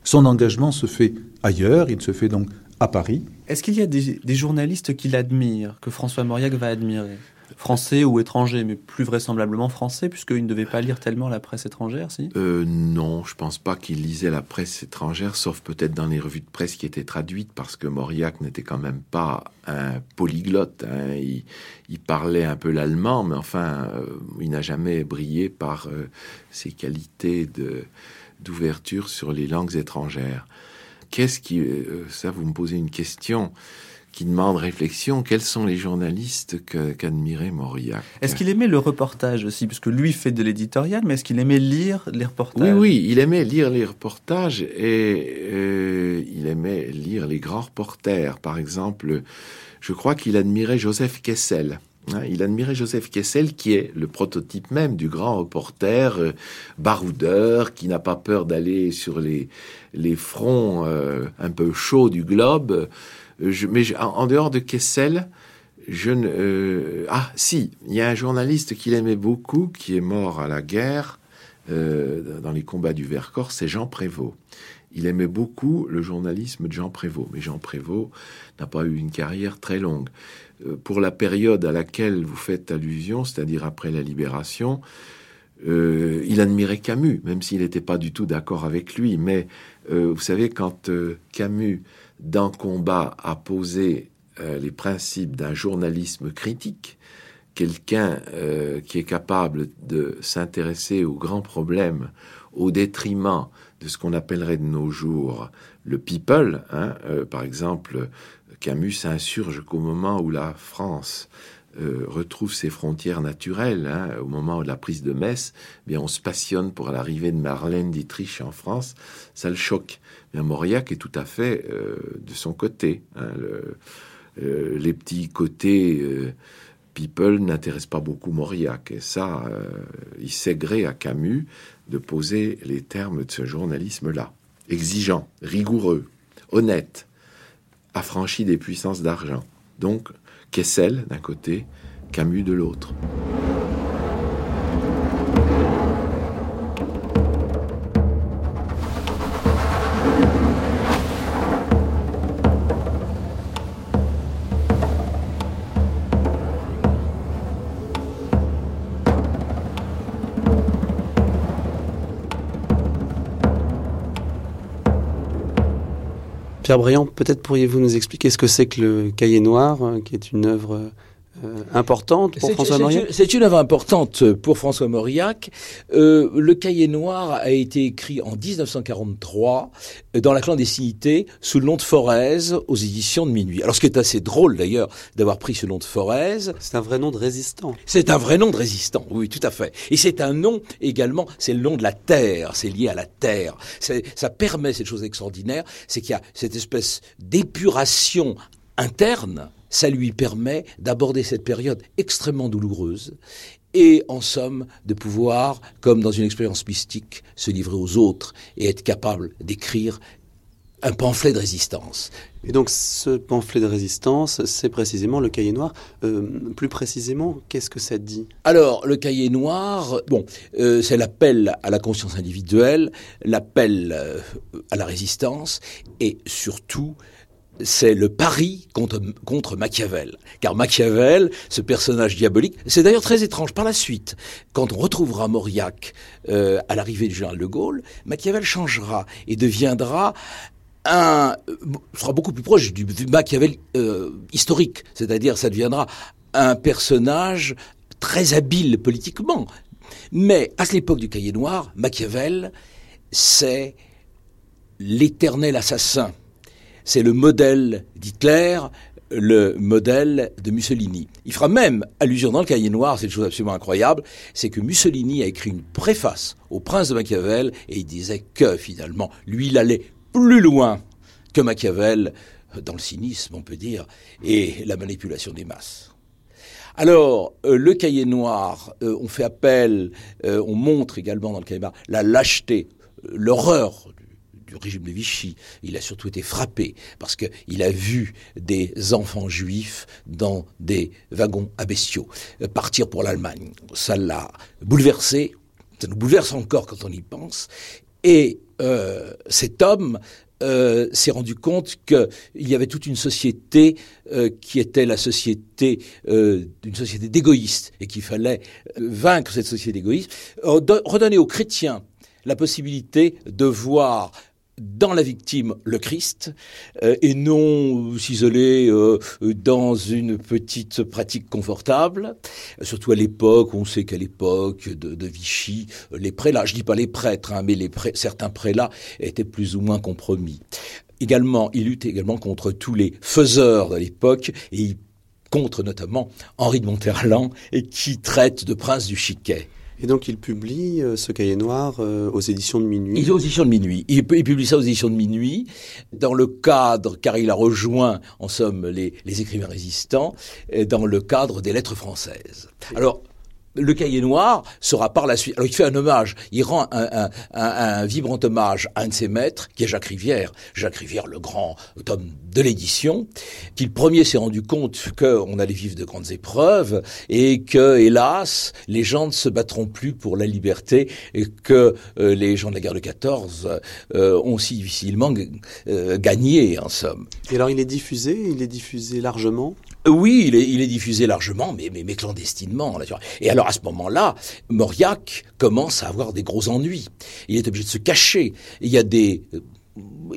Son engagement se fait ailleurs, il se fait donc à Paris. Est-ce qu'il y a des, des journalistes qui l'admirent, que François Mauriac va admirer? Français ou étrangers, mais plus vraisemblablement français, puisqu'il ne devait pas lire tellement la presse étrangère, si? Euh, Non, je pense pas qu'il lisait la presse étrangère, sauf peut-être dans les revues de presse qui étaient traduites, parce que Mauriac n'était quand même pas un polyglotte. Hein. Il, parlait un peu l'allemand, mais enfin, euh, il n'a jamais brillé par euh, ses qualités d'ouverture sur les langues étrangères. Qu'est-ce qui... ça, vous me posez une question qui demande réflexion. Quels sont les journalistes qu'admirait Mauriac? Est-ce qu'il aimait le reportage aussi? Parce que lui fait de l'éditorial, mais est-ce qu'il aimait lire les reportages? Oui, oui, il aimait lire les reportages et euh, il aimait lire les grands reporters. Par exemple, je crois qu'il admirait Joseph Kessel. Hein. il admirait Joseph Kessel, qui est le prototype même du grand reporter euh, baroudeur, qui n'a pas peur d'aller sur les, les fronts euh, un peu chauds du globe. Euh, mais en, dehors de Kessel, je ne. Euh, ah, si, il y a un journaliste qu'il aimait beaucoup, qui est mort à la guerre, euh, dans les combats du Vercors, c'est Jean Prévost. Il aimait beaucoup le journalisme de Jean Prévost, mais Jean Prévost n'a pas eu une carrière très longue. pour la période à laquelle vous faites allusion, c'est-à-dire après la libération, il admirait Camus, même s'il n'était pas du tout d'accord avec lui. Mais vous savez, quand Camus d'un combat à poser euh, les principes d'un journalisme critique, quelqu'un euh, qui est capable de s'intéresser aux grands problèmes au détriment de ce qu'on appellerait de nos jours le people. Hein, euh, par exemple, Camus s'insurge qu'au moment où la France retrouve ses frontières naturelles, hein, au moment de la prise de Metz, eh bien on se passionne pour l'arrivée de Marlène Dietrich en France, ça le choque. Mauriac est tout à fait euh, de son côté. Hein, euh, les petits côtés euh, people n'intéressent pas beaucoup Mauriac. Et ça, il sait gré à Camus de poser les termes de ce journalisme-là. Exigeant, rigoureux, honnête, affranchi des puissances d'argent. Donc, Kessel d'un côté, Camus de l'autre. Pierre Briand, peut-être pourriez-vous nous expliquer ce que c'est que le Cahier Noir, euh, qui est une œuvre euh, importante pour François Mauriac C'est une œuvre importante pour François Mauriac. Euh, le Cahier Noir a été écrit en 1943 euh, dans la clandestinité sous le nom de Forez aux éditions de Minuit. Alors ce qui est assez drôle d'ailleurs d'avoir pris ce nom de Forez. C'est un vrai nom de résistant. C'est un vrai nom de résistant, oui, tout à fait. Et c'est un nom également, c'est le nom de la terre, c'est lié à la terre. Ça permet cette chose extraordinaire, c'est qu'il y a cette espèce d'épuration interne ça lui permet d'aborder cette période extrêmement douloureuse et en somme de pouvoir, comme dans une expérience mystique, se livrer aux autres et être capable d'écrire un pamphlet de résistance. Et donc ce pamphlet de résistance, c'est précisément le cahier noir. Euh, plus précisément, qu'est-ce que ça dit? Alors le cahier noir, bon, euh, c'est l'appel à la conscience individuelle, l'appel euh, à la résistance et surtout c'est le pari contre, contre Machiavel. Car Machiavel, ce personnage diabolique, c'est d'ailleurs très étrange. Par la suite, quand on retrouvera Mauriac euh, à l'arrivée du général de Gaulle, Machiavel changera et deviendra un euh, sera beaucoup plus proche du, Machiavel euh, historique, c'est-à-dire ça deviendra un personnage très habile politiquement. Mais à l'époque du Cahier Noir, Machiavel, c'est l'éternel assassin c'est le modèle d'Hitler, le modèle de Mussolini. Il fera même allusion dans le cahier noir, c'est une chose absolument incroyable, c'est que Mussolini a écrit une préface au prince de Machiavel et il disait que finalement, lui, il allait plus loin que Machiavel dans le cynisme, on peut dire, et la manipulation des masses. Alors, euh, le cahier noir, euh, on fait appel, euh, on montre également dans le cahier noir la lâcheté, l'horreur du régime de Vichy. Il a surtout été frappé parce qu'il a vu des enfants juifs dans des wagons à bestiaux euh, partir pour l'Allemagne. Ça l'a bouleversé, ça nous bouleverse encore quand on y pense. Et euh, cet homme euh, s'est rendu compte qu'il y avait toute une société qui était la société euh, d'une société d'égoïstes et qu'il fallait vaincre cette société d'égoïstes, redonner aux chrétiens la possibilité de voir dans la victime le Christ euh, et non s'isoler euh, dans une petite pratique confortable, surtout à l'époque, on sait qu'à l'époque de, de, Vichy, les prélats, je dis pas les prêtres, hein, mais les certains prélats étaient plus ou moins compromis. Également, il lutte également contre tous les faiseurs de l'époque et il contre notamment Henri de Monterland et qui traite de prince du Chiquet. Et donc il publie euh, ce cahier noir euh, aux éditions de minuit. Il aux éditions de minuit. Il, publie ça aux éditions de minuit dans le cadre, car il a rejoint en somme les, les écrivains résistants, dans le cadre des lettres françaises. Alors le cahier noir sera par la suite. Alors il fait un hommage, il rend un, un, un, vibrant hommage à un de ses maîtres, qui est Jacques Rivière. Jacques Rivière, le grand tome de l'édition, qui le premier s'est rendu compte qu'on allait vivre de grandes épreuves et que, hélas, les gens ne se battront plus pour la liberté et que euh, les gens de la guerre de 14 euh, ont si difficilement euh, gagné, en somme. Et alors il est diffusé, il est diffusé largement? Oui, il est, il est, diffusé largement, mais, mais, mais clandestinement. Et alors à ce moment-là, Mauriac commence à avoir des gros ennuis. Il est obligé de se cacher. Il y a des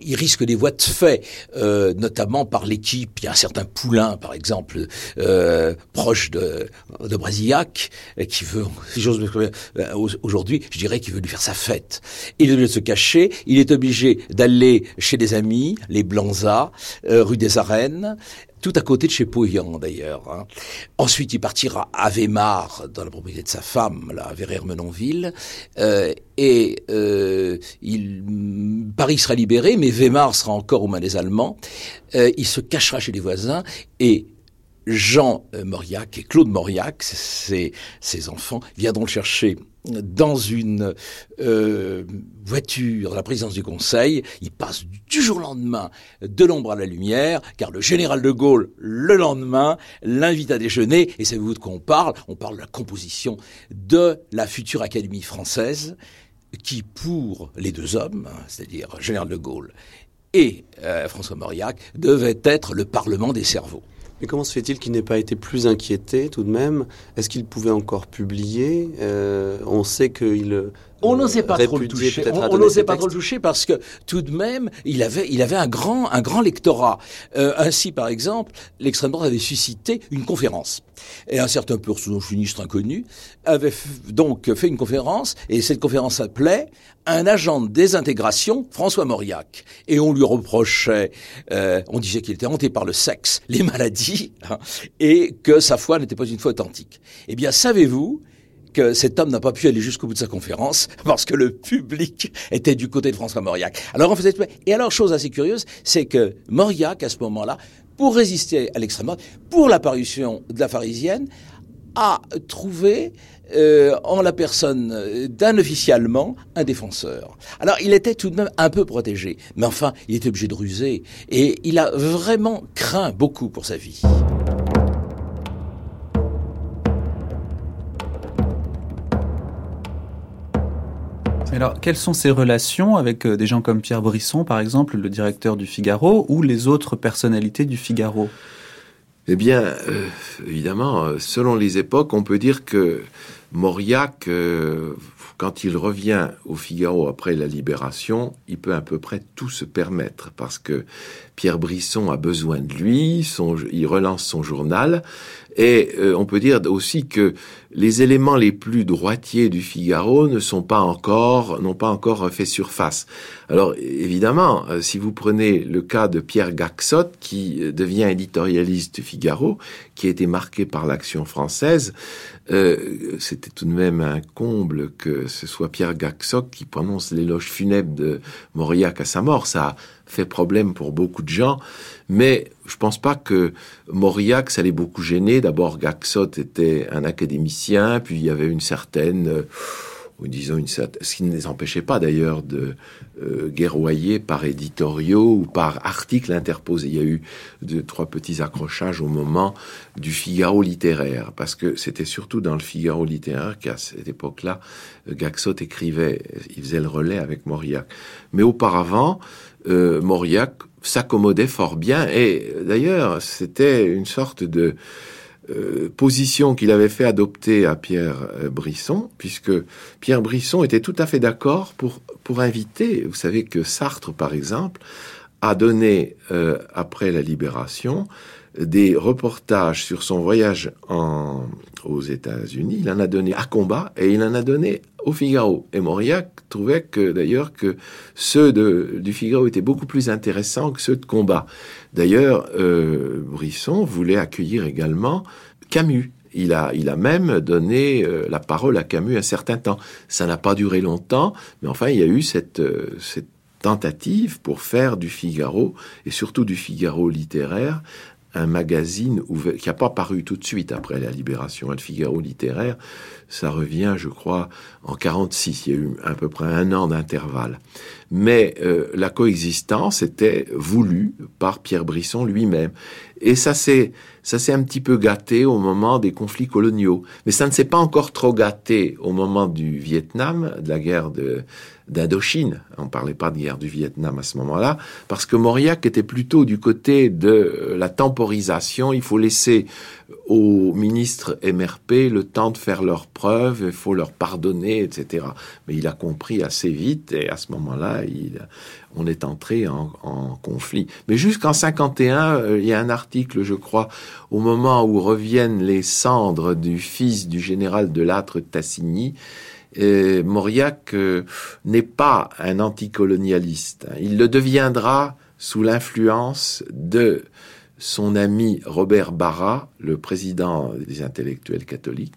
il risque des voies de fait, euh, notamment par l'équipe. Il y a un certain Poulain, par exemple, euh, proche de, de Brasillac, qui veut, si j'ose euh, aujourd'hui, je dirais qu'il veut lui faire sa fête. Il est obligé de se cacher, il est obligé d'aller chez des amis, les Blanzas, rue des Arènes, tout à côté de chez Pouillan d'ailleurs. Hein. Ensuite, il partira à Weimar, dans la propriété de sa femme, là, vers Hermenonville, euh, et euh, Paris sera libéré, mais Weimar sera encore aux mains des Allemands. Euh, il se cachera chez les voisins et Jean Mauriac et Claude Mauriac, ses, ses enfants, viendront le chercher dans une euh, voiture la présidence du Conseil, il passe du jour au lendemain de l'ombre à la lumière, car le général de Gaulle, le lendemain, l'invite à déjeuner, et c'est vous de quoi on parle? On parle de la composition de la future Académie française, qui pour les deux hommes, c'est-à-dire général de Gaulle et euh, François Mauriac, devait être le Parlement des cerveaux. Mais comment se fait-il qu'il n'ait pas été plus inquiété tout de même? Est-ce qu'il pouvait encore publier? Euh, On sait qu'il on n'osait pas trop le toucher. On n'osait pas trop le toucher parce que tout de même, il avait, il avait un grand, un grand lectorat. Euh, ainsi, par exemple, l'extrême droite avait suscité une conférence. Et un certain personnage inconnu avait donc fait une conférence, et cette conférence s'appelait Un agent de désintégration, François Mauriac. Et on lui reprochait, euh, on disait qu'il était hanté par le sexe, les maladies, hein, et que sa foi n'était pas une foi authentique. Eh bien, savez-vous cet homme n'a pas pu aller jusqu'au bout de sa conférence parce que le public était du côté de François Mauriac. Alors on faisait et alors chose assez curieuse, c'est que Mauriac à ce moment-là, pour résister à l'extrême droite, pour l'apparition de la pharisienne, a trouvé euh, en la personne d'un officier allemand un défenseur. Alors il était tout de même un peu protégé, mais enfin il était obligé de ruser et il a vraiment craint beaucoup pour sa vie. Alors, quelles sont ses relations avec euh, des gens comme Pierre Brisson, par exemple, le directeur du Figaro, ou les autres personnalités du Figaro? Eh bien, euh, évidemment, euh, selon les époques, on peut dire que Mauriac, quand il revient au Figaro après la libération, il peut à peu près tout se permettre parce que Pierre Brisson a besoin de lui, il relance son journal et euh, on peut dire aussi que les éléments les plus droitiers du Figaro ne sont pas encore, n'ont pas encore fait surface. Alors évidemment, euh, si vous prenez le cas de Pierre Gaxot, qui euh, devient éditorialiste du Figaro, qui a été marqué par l'action française, c'était tout de même un comble que ce soit Pierre Gaxot qui prononce l'éloge funèbre de Mauriac à sa mort. Ça fait problème pour beaucoup de gens, mais je pense pas que Mauriac, ça l'ait beaucoup gêné. D'abord, Gaxot était un académicien, puis il y avait une certaine, ou disons une ce qui ne les empêchait pas d'ailleurs de euh, guerroyer par éditoriaux ou par articles interposés. Il y a eu deux, trois petits accrochages au moment du Figaro littéraire, parce que c'était surtout dans le Figaro littéraire qu'à cette époque-là, Gaxot écrivait, il faisait le relais avec Mauriac. Mais auparavant, euh, Mauriac s'accommodait fort bien, et d'ailleurs, c'était une sorte de euh, position qu'il avait fait adopter à Pierre euh, Brisson, puisque Pierre Brisson était tout à fait d'accord pour, pour inviter, vous savez que Sartre, par exemple, a donné, euh, après la libération, des reportages sur son voyage aux États-Unis. Il en a donné à Combat et il en a donné Figaro. Et Mauriac trouvait que d'ailleurs que ceux de, du Figaro étaient beaucoup plus intéressants que ceux de Combat. D'ailleurs, euh, Brisson voulait accueillir également Camus. Il a, il a même donné euh, la parole à Camus un certain temps. Ça n'a pas duré longtemps, mais enfin, il y a eu cette, euh, cette tentative pour faire du Figaro, et surtout du Figaro littéraire, un magazine qui n'a pas paru tout de suite après la libération. Le Figaro littéraire, ça revient, je crois, en 46. Il y a eu à peu près un an d'intervalle. Mais euh, la coexistence était voulue par Pierre Brisson lui-même. Et ça s'est, ça s'est un petit peu gâté au moment des conflits coloniaux. Mais ça ne s'est pas encore trop gâté au moment du Vietnam, de la guerre de, d'Indochine. On ne parlait pas de guerre du Vietnam à ce moment-là, parce que Mauriac était plutôt du côté de la temporisation. Il faut laisser aux ministres MRP le temps de faire leurs preuves, il faut leur pardonner, etc. Mais il a compris assez vite, et à ce moment-là, on est entré en, en conflit. Mais jusqu'en 51, euh, il y a un article, je crois, au moment où reviennent les cendres du fils du général de Lattre Tassigny, euh, Mauriac euh, n'est pas un anticolonialiste. Il le deviendra sous l'influence de son ami Robert Barra, le président des intellectuels catholiques,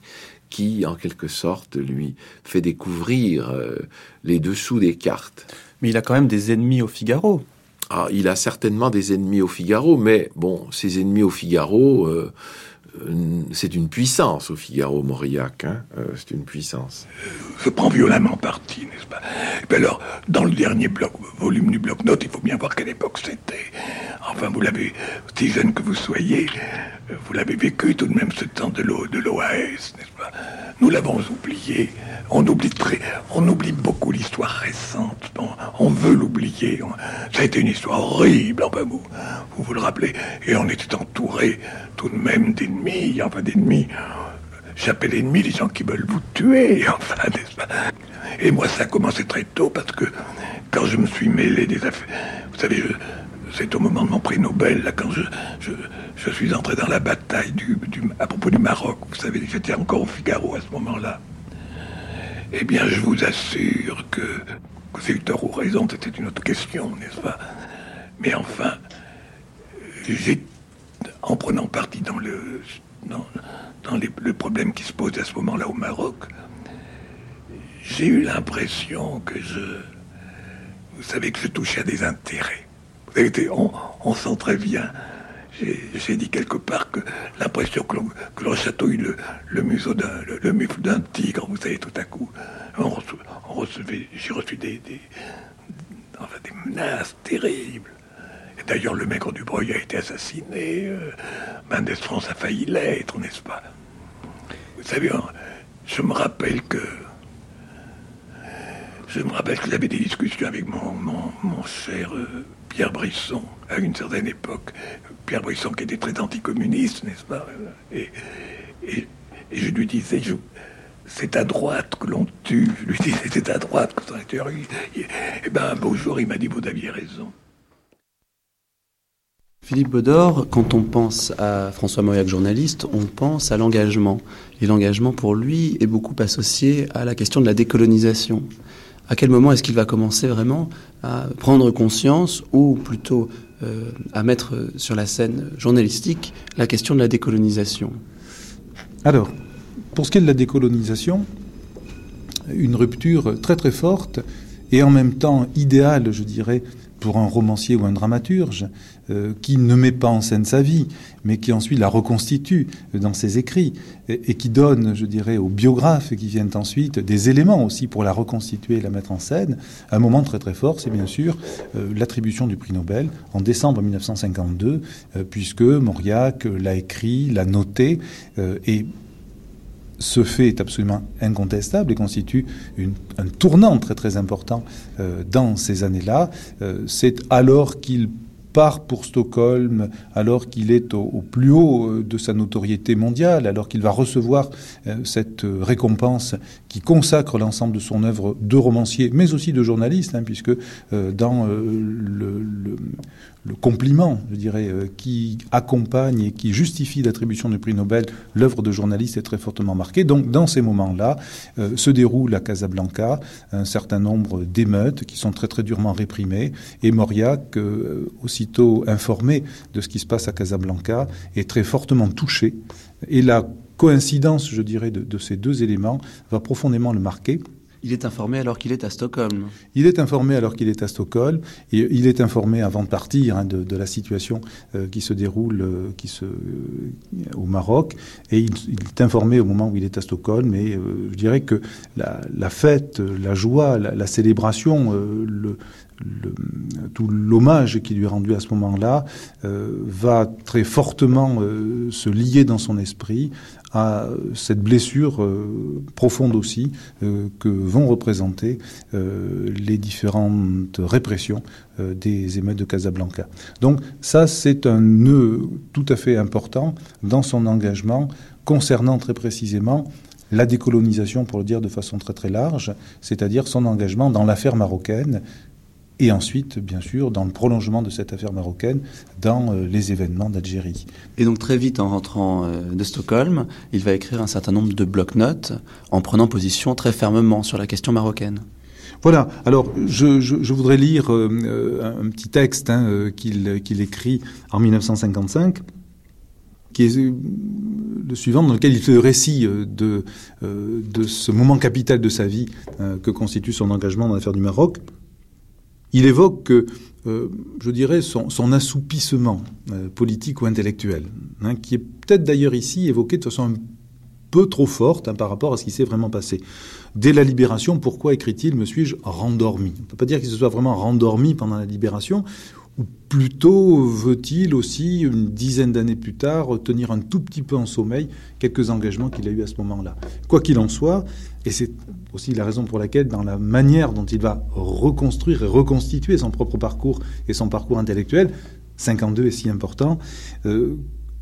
qui, en quelque sorte, lui fait découvrir euh, les dessous des cartes. Mais il a quand même des ennemis au Figaro. Ah, il a certainement des ennemis au Figaro, mais bon, ses ennemis au Figaro, euh, euh, c'est une puissance au Figaro Mauriac, hein euh, c'est une puissance. Je prends violemment parti, n'est-ce pas? Et alors, dans le dernier volume du bloc-notes, il faut bien voir quelle époque c'était. Enfin, vous l'avez, aussi jeune que vous soyez, vous l'avez vécu tout de même ce temps de l'OAS, n'est-ce pas? Nous l'avons oublié. On oublie très, on oublie beaucoup l'histoire récente. On, veut l'oublier. Ça a été une histoire horrible, enfin vous, vous vous le rappelez. Et on était entouré tout de même d'ennemis, enfin d'ennemis. J'appelle ennemis les gens qui veulent vous tuer, enfin, n'est-ce pas? Et moi, ça a commencé très tôt parce que quand je me suis mêlé des affaires, vous savez, c'est au moment de mon prix Nobel, là, quand je, je, suis entré dans la bataille du, à propos du Maroc. Vous savez, j'étais encore au Figaro à ce moment-là. Eh bien, je vous assure que, que c'est eu tort ou raison, c'était une autre question, n'est-ce pas? Mais enfin, j'ai, en prenant parti dans le, dans, dans le problème qui se pose à ce moment-là au Maroc, j'ai eu l'impression que je, vous savez, que je touchais à des intérêts on, sent très bien. J'ai dit quelque part que l'impression que, le château eut le, le museau d'un le, mufle d'un tigre, vous savez, tout à coup, on, recevait, j'ai reçu des, des, menaces terribles. Et d'ailleurs, le maigre du Breuil a été assassiné, euh, Mendes France a failli l'être, n'est-ce pas? Vous savez, hein, je me rappelle que je me rappelle que j'avais des discussions avec mon, mon, cher euh, Pierre Brisson à une certaine époque. Pierre Brisson qui était très anticommuniste, n'est-ce pas? Et, et, je lui disais, c'est à droite que l'on tue. Je lui disais, c'est à droite que l'on tue. Et bien un beau jour, il m'a dit, vous aviez raison. Philippe Baudor, quand on pense à François Mauriac, journaliste, on pense à l'engagement. Et l'engagement, pour lui, est beaucoup associé à la question de la décolonisation à quel moment est-ce qu'il va commencer vraiment à prendre conscience ou plutôt euh, à mettre sur la scène journalistique la question de la décolonisation? Alors, pour ce qui est de la décolonisation, une rupture très très forte et en même temps idéale, je dirais, pour un romancier ou un dramaturge euh, qui ne met pas en scène sa vie, mais qui ensuite la reconstitue dans ses écrits et, qui donne, je dirais, aux biographes qui viennent ensuite des éléments aussi pour la reconstituer et la mettre en scène. Un moment très très fort, c'est bien sûr euh, l'attribution du prix Nobel en décembre 1952, euh, puisque Mauriac l'a écrit, l'a noté et ce fait est absolument incontestable et constitue un tournant très très important euh, dans ces années-là. Euh, c'est alors qu'il part pour Stockholm alors qu'il est au, plus haut euh, de sa notoriété mondiale, alors qu'il va recevoir cette récompense qui consacre l'ensemble de son œuvre de romancier, mais aussi de journaliste, hein, puisque dans le, le compliment, je dirais, euh, qui accompagne et qui justifie l'attribution du prix Nobel, l'œuvre de journaliste est très fortement marquée. Donc, dans ces moments-là, euh, se déroule à Casablanca un certain nombre d'émeutes qui sont très très durement réprimées. Et Mauriac, euh, aussitôt informé de ce qui se passe à Casablanca, est très fortement touché. Et la coïncidence, je dirais, de ces deux éléments va profondément le marquer. Il est informé alors qu'il est à Stockholm. Il est informé alors qu'il est à Stockholm. Et il est informé avant de partir hein, de, la situation euh, qui se déroule euh, qui se, euh, au Maroc. Et il, est informé au moment où il est à Stockholm. Et je dirais que la, fête, la joie, la, célébration, tout l'hommage qui lui est rendu à ce moment-là va très fortement se lier dans son esprit à cette blessure euh, profonde aussi euh, que vont représenter euh, les différentes répressions des émeutes de Casablanca. Donc ça, c'est un nœud tout à fait important dans son engagement concernant très précisément la décolonisation, pour le dire de façon très très large, c'est-à-dire son engagement dans l'affaire marocaine et ensuite, bien sûr, dans le prolongement de cette affaire marocaine, dans euh, les événements d'Algérie. Et donc très vite, en rentrant euh, de Stockholm, il va écrire un certain nombre de bloc-notes en prenant position très fermement sur la question marocaine. Voilà. Alors, je, voudrais lire euh, un, petit texte hein, qu'il écrit en 1955 qui est le suivant, dans lequel il fait le récit de, de ce moment capital de sa vie que constitue son engagement dans l'affaire du Maroc. Il évoque, euh, je dirais, son, assoupissement euh, politique ou intellectuel, hein, qui est peut-être d'ailleurs ici évoqué de façon un peu trop forte hein, par rapport à ce qui s'est vraiment passé. Dès la libération, pourquoi écrit-il Me suis-je rendormi? On ne peut pas dire qu'il se soit vraiment rendormi pendant la libération, ou plutôt veut-il aussi, une dizaine d'années plus tard, tenir un tout petit peu en sommeil quelques engagements qu'il a eus à ce moment-là. Quoi qu'il en soit, et c'est aussi la raison pour laquelle, dans la manière dont il va reconstruire et reconstituer son propre parcours et son parcours intellectuel, 52 est si important, euh,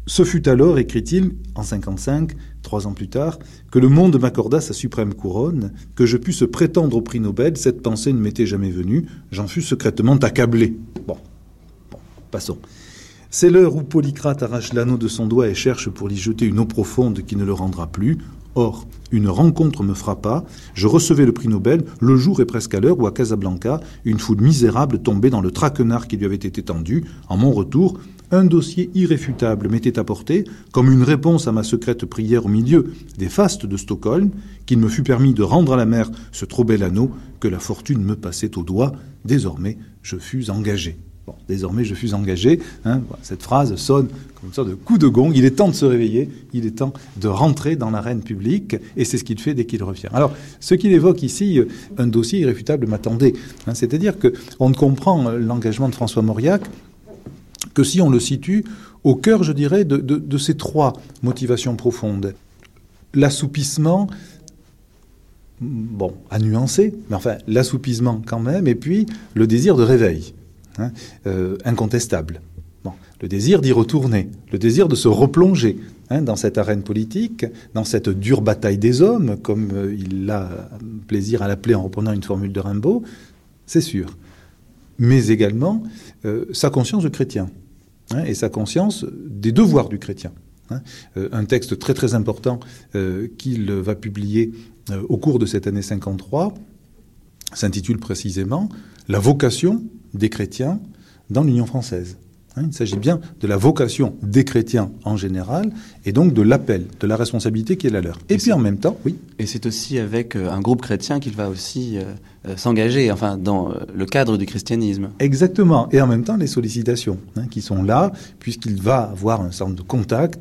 ce fut alors, écrit-il, en 55, trois ans plus tard, que le monde m'accorda sa suprême couronne, que je pusse prétendre au prix Nobel, cette pensée ne m'était jamais venue, j'en fus secrètement accablé. Bon, Passons. C'est l'heure où Polycrate arrache l'anneau de son doigt et cherche pour l'y jeter une eau profonde qui ne le rendra plus. Or, une rencontre me frappa. Je recevais le prix Nobel. Le jour est presque à l'heure où, à Casablanca, une foule misérable tombait dans le traquenard qui lui avait été tendu. En mon retour, un dossier irréfutable m'était apporté comme une réponse à ma secrète prière au milieu des fastes de Stockholm, qu'il me fut permis de rendre à la mer ce trop bel anneau que la fortune me passait au doigt. Désormais, je fus engagé désormais, je suis engagé. Hein, cette phrase sonne comme une sorte de coup de gong. Il est temps de se réveiller. Il est temps de rentrer dans l'arène publique. Et c'est ce qu'il fait dès qu'il revient. Alors, ce qu'il évoque ici, euh, un dossier irréfutable m'attendait. Hein, c'est-à-dire qu'on ne comprend l'engagement de François Mauriac que si on le situe au cœur, je dirais, de ces trois motivations profondes. L'assoupissement, bon, à nuancer, mais enfin, l'assoupissement quand même, et puis le désir de réveil. Hein, euh, incontestable. le désir d'y retourner, le désir de se replonger hein, dans cette arène politique, dans cette dure bataille des hommes, comme euh, il a plaisir à l'appeler en reprenant une formule de Rimbaud, c'est sûr. Mais également euh, sa conscience de chrétien hein, et sa conscience des devoirs du chrétien. un texte très très important qu'il va publier au cours de cette année 53 s'intitule précisément La vocation des chrétiens dans l'Union française. Hein, il s'agit bien de la vocation des chrétiens en général et donc de l'appel, de la responsabilité qui est la leur. Et, puis en même temps, oui. Et c'est aussi avec euh, un groupe chrétien qu'il va aussi euh, euh, s'engager, enfin, dans le cadre du christianisme. Exactement. Et en même temps, les sollicitations hein, qui sont là, puisqu'il va avoir un certain de contact.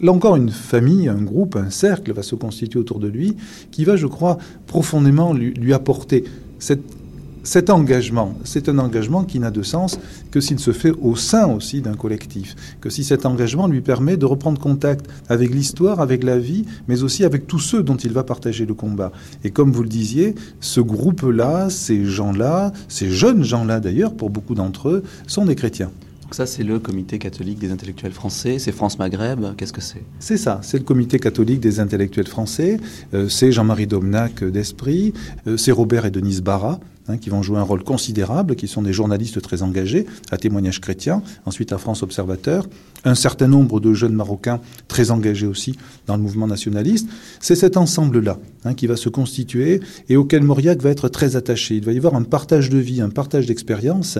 Là encore, une famille, un groupe, un cercle va se constituer autour de lui, qui va, je crois, profondément lui, lui apporter cette cet engagement, c'est un engagement qui n'a de sens que s'il se fait au sein aussi d'un collectif, que si cet engagement lui permet de reprendre contact avec l'histoire, avec la vie, mais aussi avec tous ceux dont il va partager le combat. Et comme vous le disiez, ce groupe-là, ces gens-là, ces jeunes gens-là d'ailleurs, pour beaucoup d'entre eux, sont des chrétiens. Donc ça, c'est le comité catholique des intellectuels français, c'est France Maghreb, qu'est-ce que c'est? C'est ça, c'est le comité catholique des intellectuels français, euh, c'est Jean-Marie Domnac d'Esprit, euh, c'est Robert et Denise Barra, Hein, qui vont jouer un rôle considérable, qui sont des journalistes très engagés à témoignage chrétien, ensuite à France Observateur, un certain nombre de jeunes Marocains très engagés aussi dans le mouvement nationaliste. C'est cet ensemble-là hein, qui va se constituer et auquel Mauriac va être très attaché. Il va y avoir un partage de vie, un partage d'expérience,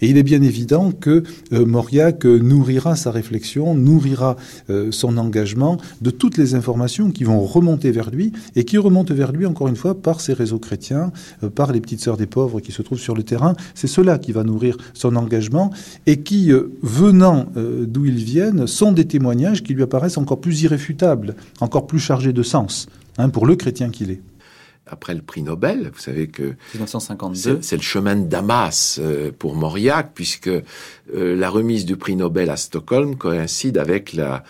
et il est bien évident que euh, Mauriac euh, nourrira sa réflexion, nourrira euh, son engagement de toutes les informations qui vont remonter vers lui et qui remontent vers lui encore une fois par ses réseaux chrétiens, par les petites sœurs des pauvres qui se trouvent sur le terrain. C'est cela qui va nourrir son engagement et qui, euh, venant euh, d'où ils viennent, sont des témoignages qui lui apparaissent encore plus irréfutables, encore plus chargés de sens, hein, pour le chrétien qu'il est après le prix Nobel. Vous savez que 1952, c'est le chemin de Damas euh, pour Mauriac, puisque la remise du prix Nobel à Stockholm coïncide avec la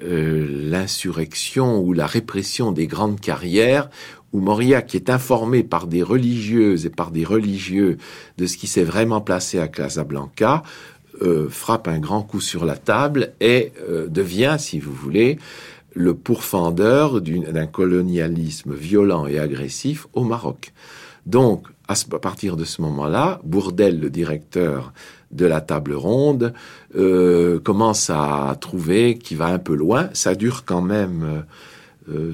l'insurrection ou la répression des grandes carrières où Mauriac qui est informé par des religieuses et par des religieux de ce qui s'est vraiment placé à Casablanca, euh, frappe un grand coup sur la table et euh, devient, si vous voulez, le pourfendeur d'un colonialisme violent et agressif au Maroc. Donc, à, partir de ce moment-là, Bourdel, le directeur de la table ronde, euh, commence à trouver qu'il va un peu loin. Ça dure quand même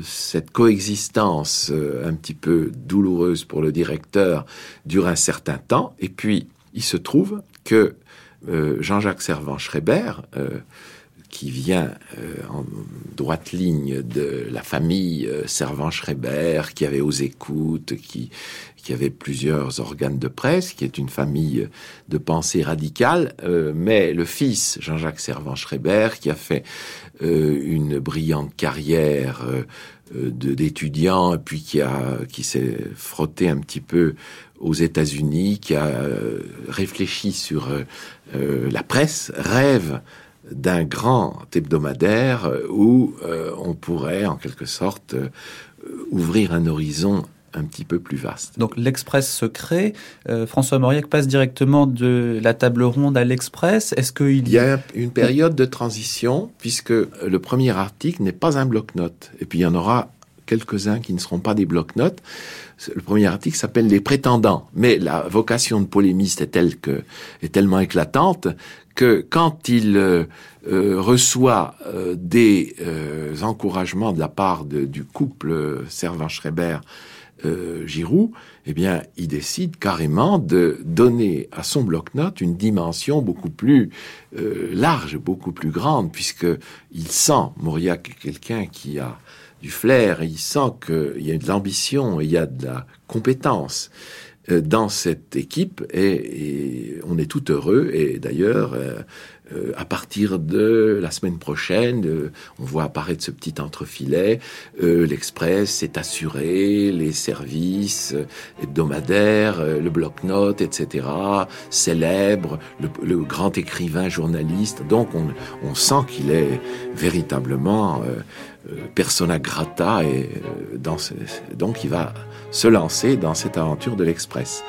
cette coexistence euh, un petit peu douloureuse pour le directeur dure un certain temps, et puis il se trouve que euh, Jean-Jacques Servan-Schreiber, qui vient en droite ligne de la famille Servan-Schreiber, qui avait aux écoutes, qui, qui avait plusieurs organes de presse, qui est une famille de pensée radicale, mais le fils, Jean-Jacques Servan-Schreiber, qui a fait euh, une brillante carrière euh, euh, d'étudiant, puis qui a qui s'est frotté un petit peu aux États-Unis, qui a réfléchi sur la presse, rêve d'un grand hebdomadaire où on pourrait en quelque sorte ouvrir un horizon un petit peu plus vaste. Donc l'Express se crée. Euh, François Mauriac passe directement de la table ronde à l'Express. Est-ce qu'il il y a une période de transition puisque le premier article n'est pas un bloc-notes et puis il y en aura quelques-uns qui ne seront pas des bloc-notes. Le premier article s'appelle Les prétendants, mais la vocation de polémiste est telle que est tellement éclatante que quand il euh, euh, reçoit des encouragements de la part du couple Servan-Schreiber euh, Giroud, eh bien, il décide carrément de donner à son bloc-notes une dimension beaucoup plus euh, large, beaucoup plus grande, puisque il sent Mauriac quelqu'un qui a du flair, il sent qu'il y a de l'ambition, il y a de la compétence euh, dans cette équipe et, on est tout heureux et d'ailleurs euh, euh, à partir de la semaine prochaine, euh, on voit apparaître ce petit entrefilet. Euh, L'Express est assuré, les services hebdomadaires, le bloc-notes, etc. Célèbre, le, grand écrivain journaliste. Donc on, sent qu'il est véritablement persona grata et donc il va se lancer dans cette aventure de l'Express.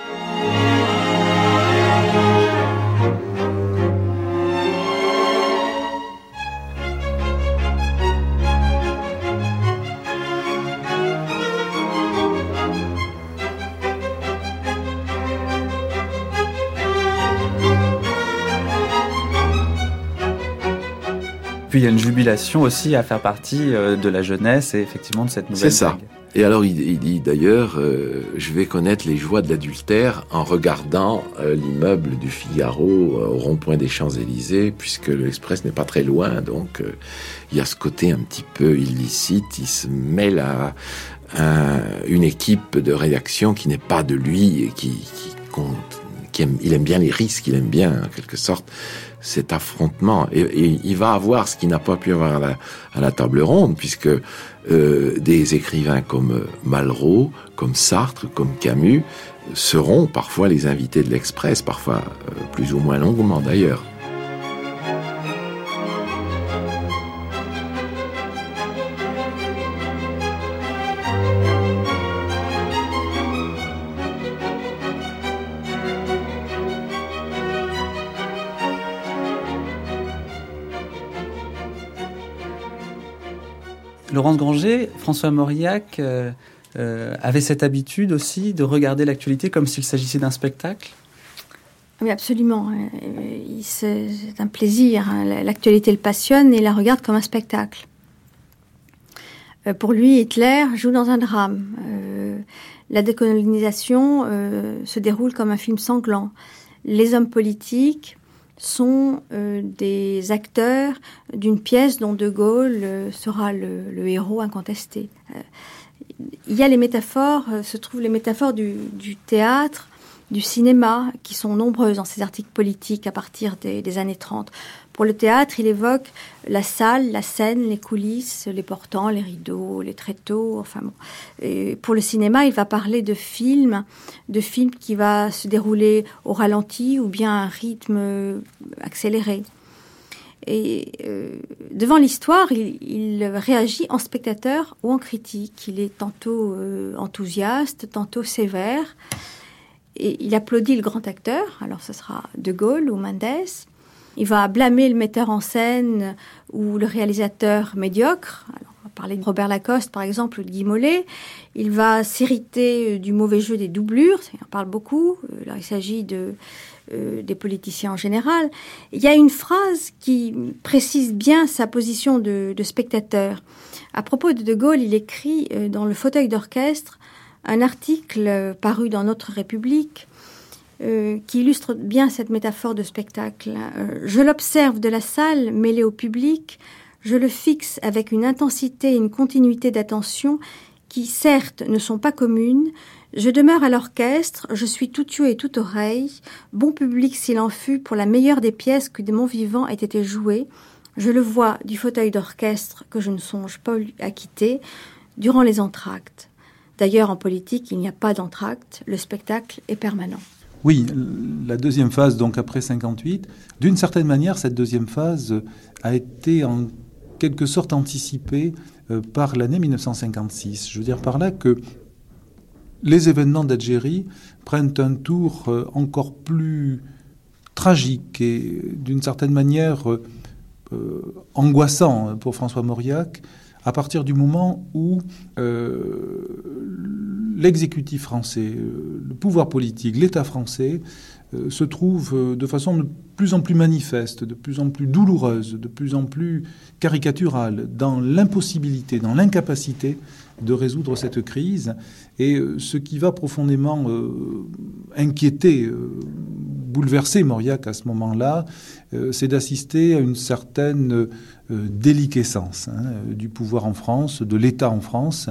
Puis il y a une jubilation aussi à faire partie euh, de la jeunesse et effectivement de cette nouvelle C'est ça. Et alors il, dit d'ailleurs, euh, je vais connaître les joies de l'adultère en regardant euh, l'immeuble du Figaro euh, au rond-point des Champs-Élysées, puisque l'Express n'est pas très loin, donc il y a ce côté un petit peu illicite, il se mêle à, une équipe de rédaction qui n'est pas de lui et qui, compte, qui aime, il aime bien les risques, il aime bien en quelque sorte cet affrontement. Et, il va avoir ce qu'il n'a pas pu avoir à la, table ronde, puisque euh, des écrivains comme Malraux, comme Sartre, comme Camus seront parfois les invités de l'Express, parfois euh, plus ou moins longuement d'ailleurs. Laurence Granger, François Mauriac euh, euh, avait cette habitude aussi de regarder l'actualité comme s'il s'agissait d'un spectacle? Oui, absolument. Euh, c'est un plaisir. Hein. L'actualité le passionne et la regarde comme un spectacle. Pour lui, Hitler joue dans un drame. La décolonisation se déroule comme un film sanglant. Les hommes politiques sont euh, des acteurs d'une pièce dont De Gaulle euh, sera le, héros incontesté. Euh, il y a les métaphores, se trouvent les métaphores du, du, théâtre, du cinéma, qui sont nombreuses dans ces articles politiques à partir des, années 30. Pour le théâtre, il évoque la salle, la scène, les coulisses, les portants, les rideaux, les tréteaux. Enfin bon. Et pour le cinéma, il va parler de films, de films qui va se dérouler au ralenti ou bien à un rythme accéléré. Et euh, devant l'histoire, il, réagit en spectateur ou en critique. Il est tantôt euh, enthousiaste, tantôt sévère. Il applaudit le grand acteur. Alors ce sera De Gaulle ou Mendes. Il va blâmer le metteur en scène ou le réalisateur médiocre. On va parler de Robert Lacoste, par exemple, ou de Guy Mollet. Il va s'irriter euh, du mauvais jeu des doublures. On parle beaucoup. Euh, il s'agit de, euh, des politiciens en général. Il y a une phrase qui précise bien sa position de spectateur. À propos de De Gaulle, il écrit dans le fauteuil d'orchestre un article paru dans Notre République euh, qui illustre bien cette métaphore de spectacle. Euh, je l'observe de la salle mêlée au public, je le fixe avec une intensité et une continuité d'attention qui, certes, ne sont pas communes. Je demeure à l'orchestre, je suis tout yeux et tout oreille, bon public s'il en fut pour la meilleure des pièces que de mon vivant ait été jouée. Je le vois du fauteuil d'orchestre que je ne songe pas à quitter durant les entr'actes. D'ailleurs, en politique, il n'y a pas d'entr'acte, le spectacle est permanent. Oui, la deuxième phase, donc après 58, d'une certaine manière, cette deuxième phase a été en quelque sorte anticipée euh, par l'année 1956. Je veux dire par là que les événements d'Algérie prennent un tour euh, encore plus tragique et d'une certaine manière euh, angoissant pour François Mauriac à partir du moment où l'exécutif français, euh, le pouvoir politique, l'État français euh, se trouve euh, de façon de plus en plus manifeste, de plus en plus douloureuse, de plus en plus caricaturale dans l'impossibilité, dans l'incapacité de résoudre cette crise. Et ce qui va profondément inquiéter, bouleverser Mauriac à ce moment-là, c'est d'assister à une certaine déliquescence hein, du pouvoir en France, de l'État en France,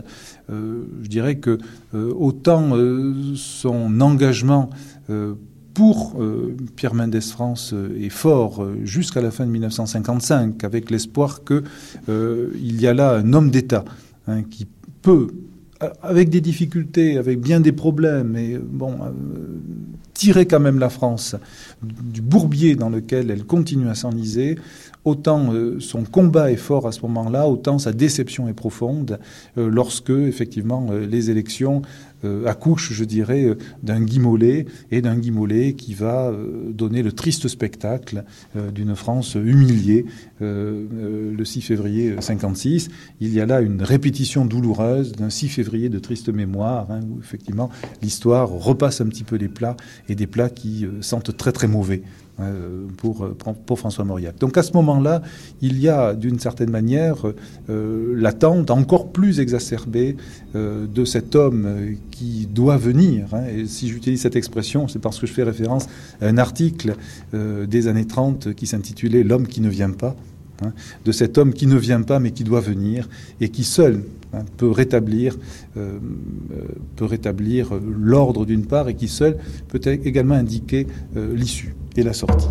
euh, je dirais que euh, autant euh, son engagement pour Pierre Mendès France est fort jusqu'à la fin de 1955, avec l'espoir qu'il y a là un homme d'État hein, qui peut, avec des difficultés, avec bien des problèmes, et bon, tirer quand même la France du bourbier dans lequel elle continue à s'enliser, autant euh, son combat est fort à ce moment-là, autant sa déception est profonde euh, lorsque, effectivement, euh, les élections accouchent, je dirais, d'un Guy Mollet et d'un Guy Mollet qui va donner le triste spectacle d'une France humiliée le 6 février 56. Il y a là une répétition douloureuse d'un 6 février de triste mémoire, hein, où effectivement l'histoire repasse un petit peu les plats et des plats qui sentent très très mauvais euh, pour, euh, pour François Mauriac. Donc à ce moment-là, il y a d'une certaine manière euh, l'attente encore plus exacerbée de cet homme qui doit venir. Hein. Et si j'utilise cette expression, c'est parce que je fais référence à un article des années 30 qui s'intitulait L'homme qui ne vient pas. Hein, de cet homme qui ne vient pas mais qui doit venir et qui seul hein, peut rétablir, peut rétablir l'ordre d'une part et qui seul peut également indiquer l'issue et la sortie.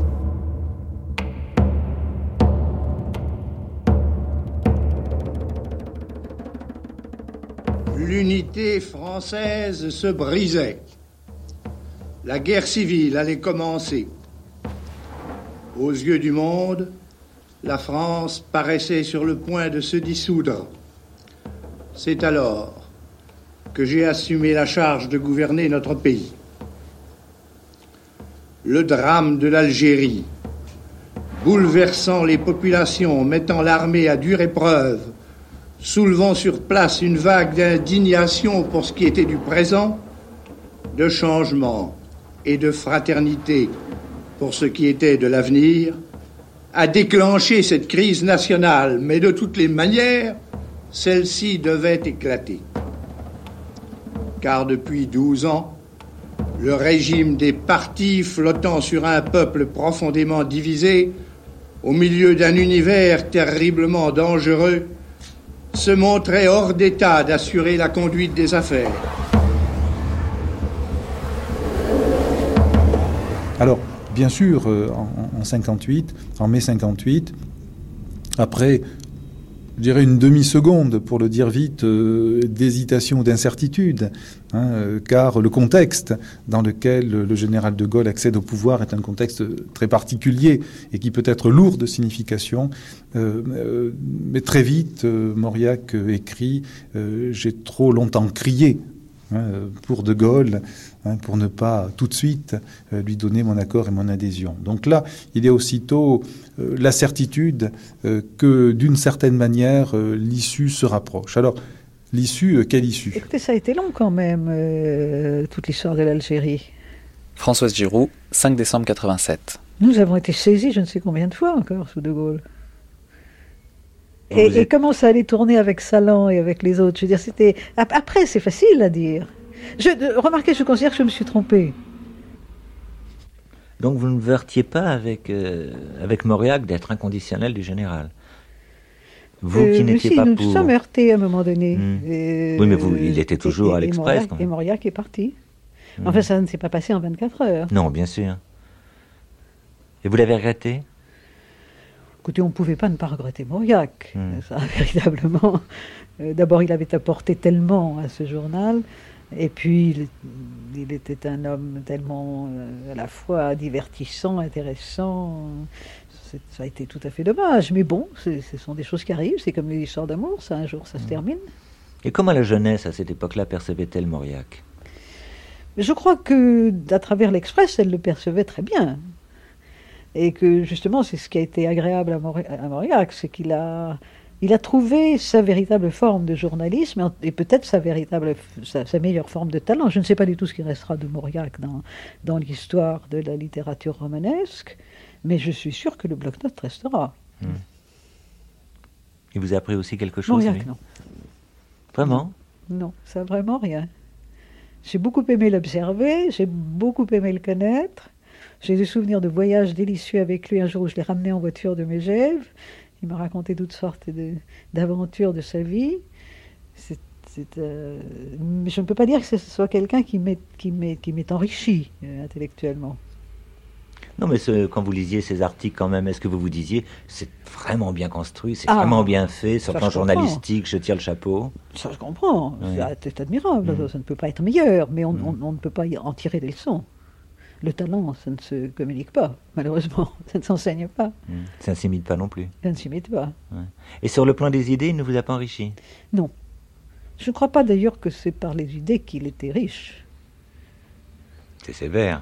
L'unité française se brisait. La guerre civile allait commencer. Aux yeux du monde, la France paraissait sur le point de se dissoudre. C'est alors que j'ai assumé la charge de gouverner notre pays. Le drame de l'Algérie, bouleversant les populations, mettant l'armée à dure épreuve, soulevant sur place une vague d'indignation pour ce qui était du présent, de changement et de fraternité pour ce qui était de l'avenir, a déclenché cette crise nationale, mais de toutes les manières, celle-ci devait éclater. Car depuis douze ans, le régime des partis flottant sur un peuple profondément divisé, au milieu d'un univers terriblement dangereux, se montrait hors d'état d'assurer la conduite des affaires. Alors, bien sûr, euh, en, en 58, en mai 58, après je dirais une demi-seconde, pour le dire vite, euh, d'hésitation ou d'incertitude, hein, euh, car le contexte dans lequel le général de Gaulle accède au pouvoir est un contexte très particulier et qui peut être lourd de signification. Euh, mais très vite, Mauriac écrit J'ai trop longtemps crié pour de Gaulle Hein, pour ne pas tout de suite euh, lui donner mon accord et mon adhésion. Donc là, il y a aussitôt euh, la certitude euh, que d'une certaine manière, l'issue se rapproche. Alors, l'issue, quelle issue? Écoutez, ça a été long quand même, toute l'histoire de l'Algérie. Françoise Giroud, 5 décembre 87. Nous avons été saisis je ne sais combien de fois encore sous De Gaulle. Et, et, comment ça allait tourner avec Salan et avec les autres? Je veux dire, c'était. Après, c'est facile à dire. Je, remarquez, je considère que je me suis trompé. Donc vous ne vertiez pas avec, euh, avec Mauriac d'être inconditionnel du général? Vous qui euh, n'étiez pas nous pour... nous sommes heurtés à un moment donné. Hmm. oui, mais vous, il était toujours à l'Express. Et, Mauriac est parti. Hmm. Enfin, ça ne s'est pas passé en 24 heures. Non, bien sûr. Et vous l'avez regretté? Écoutez, on ne pouvait pas ne pas regretter Mauriac. Hmm. Ça, véritablement. Euh, d'abord, il avait apporté tellement à ce journal. Et puis, il, était un homme tellement euh, à la fois divertissant, intéressant. Ça a été tout à fait dommage. Mais bon, ce sont des choses qui arrivent. C'est comme l'histoire d'amour, ça, un jour, ça se mm. termine. Et comment la jeunesse, à cette époque-là, percevait-elle Mauriac? Je crois que, à travers l'Express, elle le percevait très bien. Et que, justement, c'est ce qui a été agréable à, Mauriac, c'est qu'il a il a trouvé sa véritable forme de journalisme et peut-être sa véritable, sa, meilleure forme de talent. Je ne sais pas du tout ce qui restera de Mauriac dans, dans l'histoire de la littérature romanesque, mais je suis sûr que le bloc-notes restera. Hmm. Il vous a appris aussi quelque chose Mauriac, non. Vraiment? Non, ça vraiment rien. J'ai beaucoup aimé l'observer, j'ai beaucoup aimé le connaître. J'ai des souvenirs de voyages délicieux avec lui un jour où je l'ai ramené en voiture de Megève. Il m'a raconté toutes sortes d'aventures de, sa vie. Euh, je ne peux pas dire que ce soit quelqu'un qui m'est enrichi euh, intellectuellement. Non, mais quand vous lisiez ces articles, quand même, est-ce que vous vous disiez, c'est vraiment bien construit, c'est ah, vraiment bien fait, sur le plan journalistique, je tire le chapeau Ça, je comprends. C'est admirable. Mm. Ça ne peut pas être meilleur, mais on, mm. on ne peut pas en tirer des leçons le talent, ça ne se communique pas, malheureusement. Ça ne s'enseigne pas. Hmm. Ça ne s'imite pas non plus. Ça ne s'imite pas. Et sur le plan des idées, il ne vous a pas enrichi Non. Je ne crois pas d'ailleurs que c'est par les idées qu'il était riche. C'est sévère.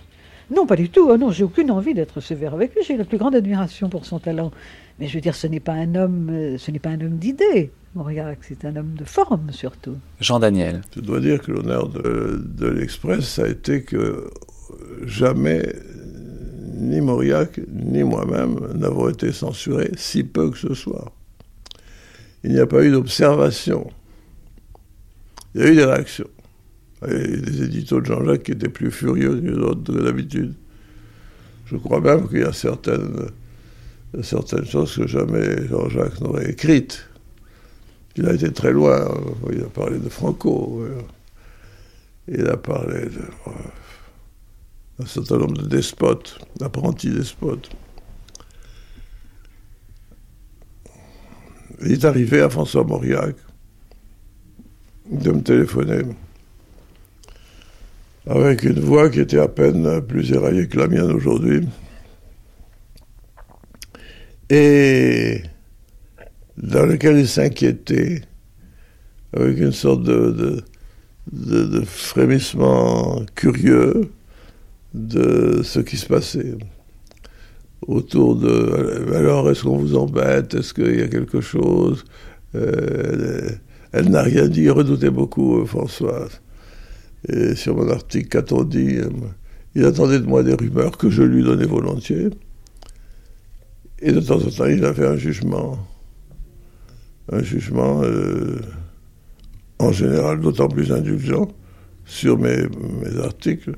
Non, pas du tout. Oh non, j'ai aucune envie d'être sévère avec lui. J'ai la plus grande admiration pour son talent. Mais je veux dire, ce n'est pas un homme, euh, ce n'est pas un homme d'idées. Mauriac, c'est un homme de forme surtout. Jean Daniel. Je dois dire que l'honneur de, de l'Express, ça a été que jamais ni Mauriac, ni moi-même n'avons été censurés, si peu que ce soit. Il n'y a pas eu d'observation. Il y a eu des réactions. Et des éditos de Jean-Jacques qui étaient plus furieux que d'autres que d'habitude. Je crois même qu'il y a certaines, certaines choses que jamais Jean-Jacques n'aurait écrites. Il a été très loin. Il a parlé de Franco. Il a parlé de, d'un certain nombre de despotes, d'apprentis despotes. Il est arrivé à François Mauriac de me téléphoner avec une voix qui était à peine plus éraillée que la mienne aujourd'hui. Et dans lequel il s'inquiétait, avec une sorte de, frémissement curieux de ce qui se passait autour de... Alors, est-ce qu'on vous embête? Est-ce qu'il y a quelque chose? Euh, Elle n'a rien dit, redoutait beaucoup, euh, Françoise. Et sur mon article, qu'a-t-on dit Il attendait de moi des rumeurs que je lui donnais volontiers. Et de temps en temps, il a fait un jugement. Un jugement, euh, en général, d'autant plus indulgent sur mes, mes articles,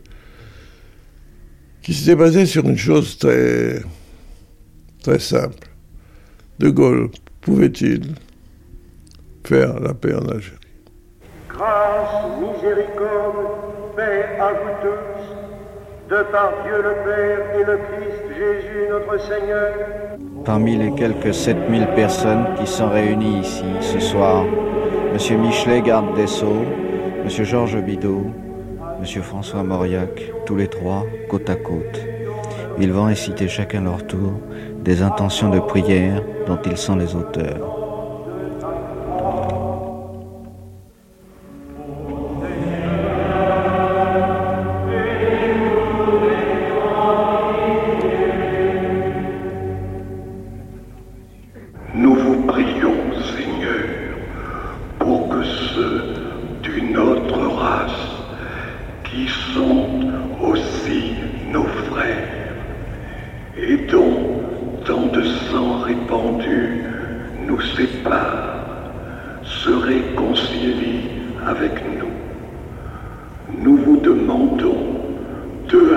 qui s'était basé sur une chose très, très simple. De Gaulle pouvait-il faire la paix en Algérie? Grâce, miséricorde, paix à vous tous, de par Dieu le Père et le Christ Jésus notre Seigneur. Parmi les quelques 7000 personnes qui sont réunies ici ce soir, M. Michelet, garde des Sceaux, M. Georges Bidault, M. François Mauriac, tous les trois, côte à côte. Ils vont réciter chacun leur tour des intentions de prière dont ils sont les auteurs.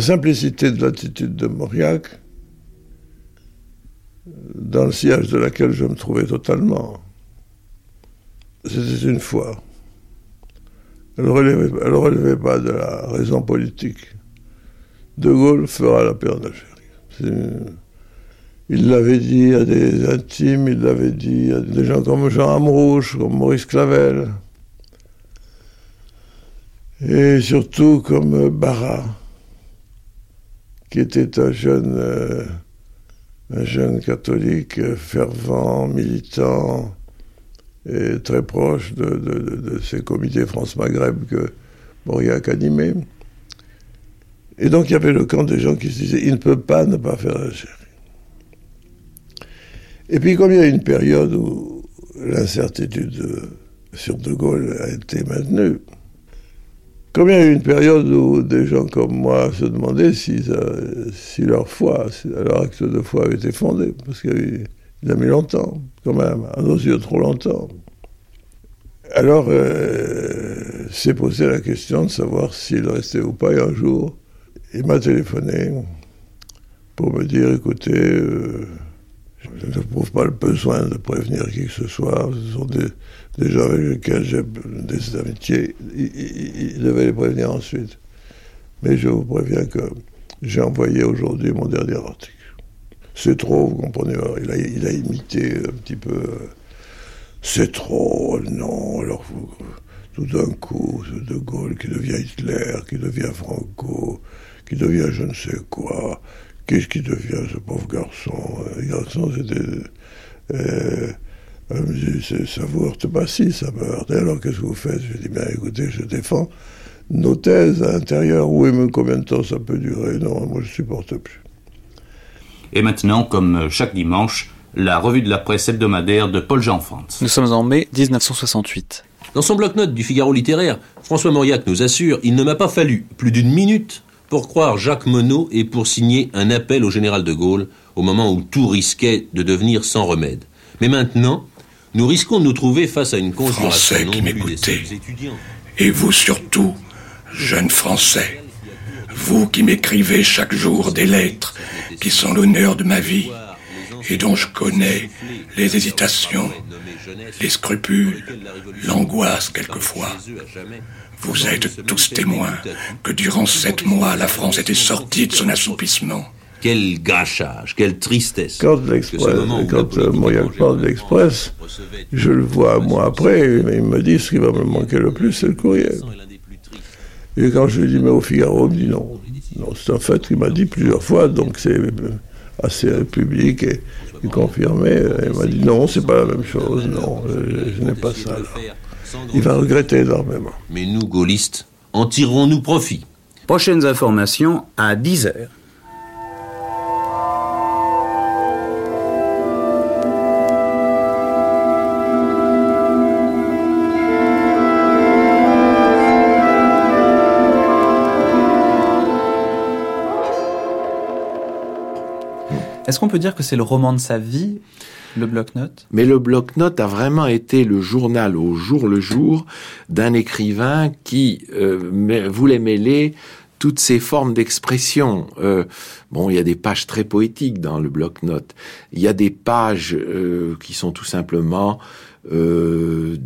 La simplicité de l'attitude de Mauriac, dans le sillage de laquelle je me trouvais totalement, c'était une foi. Elle ne relevait pas de la raison politique. De Gaulle fera la paix en Algérie. Il l'avait dit à des intimes, il l'avait dit à des gens comme Jean Amrouche, comme Maurice Clavel, et surtout comme Barra, qui était un jeune, euh, un jeune catholique fervent, militant, et très proche de, de ces comités France-Maghreb que Mauriac animait. Et donc il y avait le camp des gens qui se disaient il ne peut pas ne pas faire l'Algérie. Et puis comme il y a une période où l'incertitude sur De Gaulle a été maintenue, comme il y a eu une période où des gens comme moi se demandaient si, leur foi, leur acte de foi avait été fondé, parce qu'il a mis longtemps, quand même, à nos yeux trop longtemps. Alors, euh, s'est posé la question de savoir s'il restait ou pas un jour il m'a téléphoné pour me dire, écoutez, euh, je ne trouve pas le besoin de prévenir qui que ce soit. Ce sont des, gens avec lesquels j'ai des amitiés. Il, devait les prévenir ensuite. Mais je vous préviens que j'ai envoyé aujourd'hui mon dernier article. C'est trop, vous comprenez. Il a, il a imité un petit peu. Euh, c'est trop, non. Alors, tout d'un coup, De Gaulle qui devient Hitler, qui devient Franco, qui devient je ne sais quoi. Qu'est-ce qui devient ce pauvre garçon Le garçon, c'était. Euh, elle me dit, ça vous heurte pas si, ça me heurte. alors qu'est-ce que vous faites? Je dis, bien écoutez, je défends nos thèses à l'intérieur. Oui, mais combien de temps ça peut durer? Non, moi je supporte plus. Et maintenant, comme chaque dimanche, la revue de la presse hebdomadaire de Paul Jean France. Nous sommes en mai 1968. Dans son bloc-notes du Figaro littéraire, François Mauriac nous assure Il ne m'a pas fallu plus d'une minute pour croire Jacques Monod et pour signer un appel au général de Gaulle au moment où tout risquait de devenir sans remède. Mais maintenant, nous risquons de nous trouver face à une conjuration Français qui m'écoutez, et vous surtout, jeunes Français, vous qui m'écrivez chaque jour des lettres qui sont l'honneur de ma vie et dont je connais les hésitations, les scrupules, l'angoisse quelquefois. Vous êtes tous témoins que durant sept mois, la France était sortie de son assoupissement. Quel gâchage, quelle tristesse. Quand l'Express, quand euh, parle de l'Express, je le vois un mois après, et il me dit ce qui va me manquer le plus, c'est le courrier. Et quand je lui dis, mais au Figaro, il me dit non. Non, c'est un fait qu'il m'a dit plusieurs fois, donc c'est assez public et, confirmé. Il m'a dit non, c'est pas la même chose, non, je, n'ai pas ça. Il va regretter énormément. Mais nous, gaullistes, en tirerons-nous profit Prochaines informations à 10 Est-ce qu'on peut dire que c'est le roman de sa vie, le bloc-notes? Mais le bloc-notes a vraiment été le journal au jour le jour d'un écrivain qui euh, voulait mêler toutes ces formes d'expression. Euh, bon, il y a des pages très poétiques dans le bloc-notes. Il y a des pages euh, qui sont tout simplement des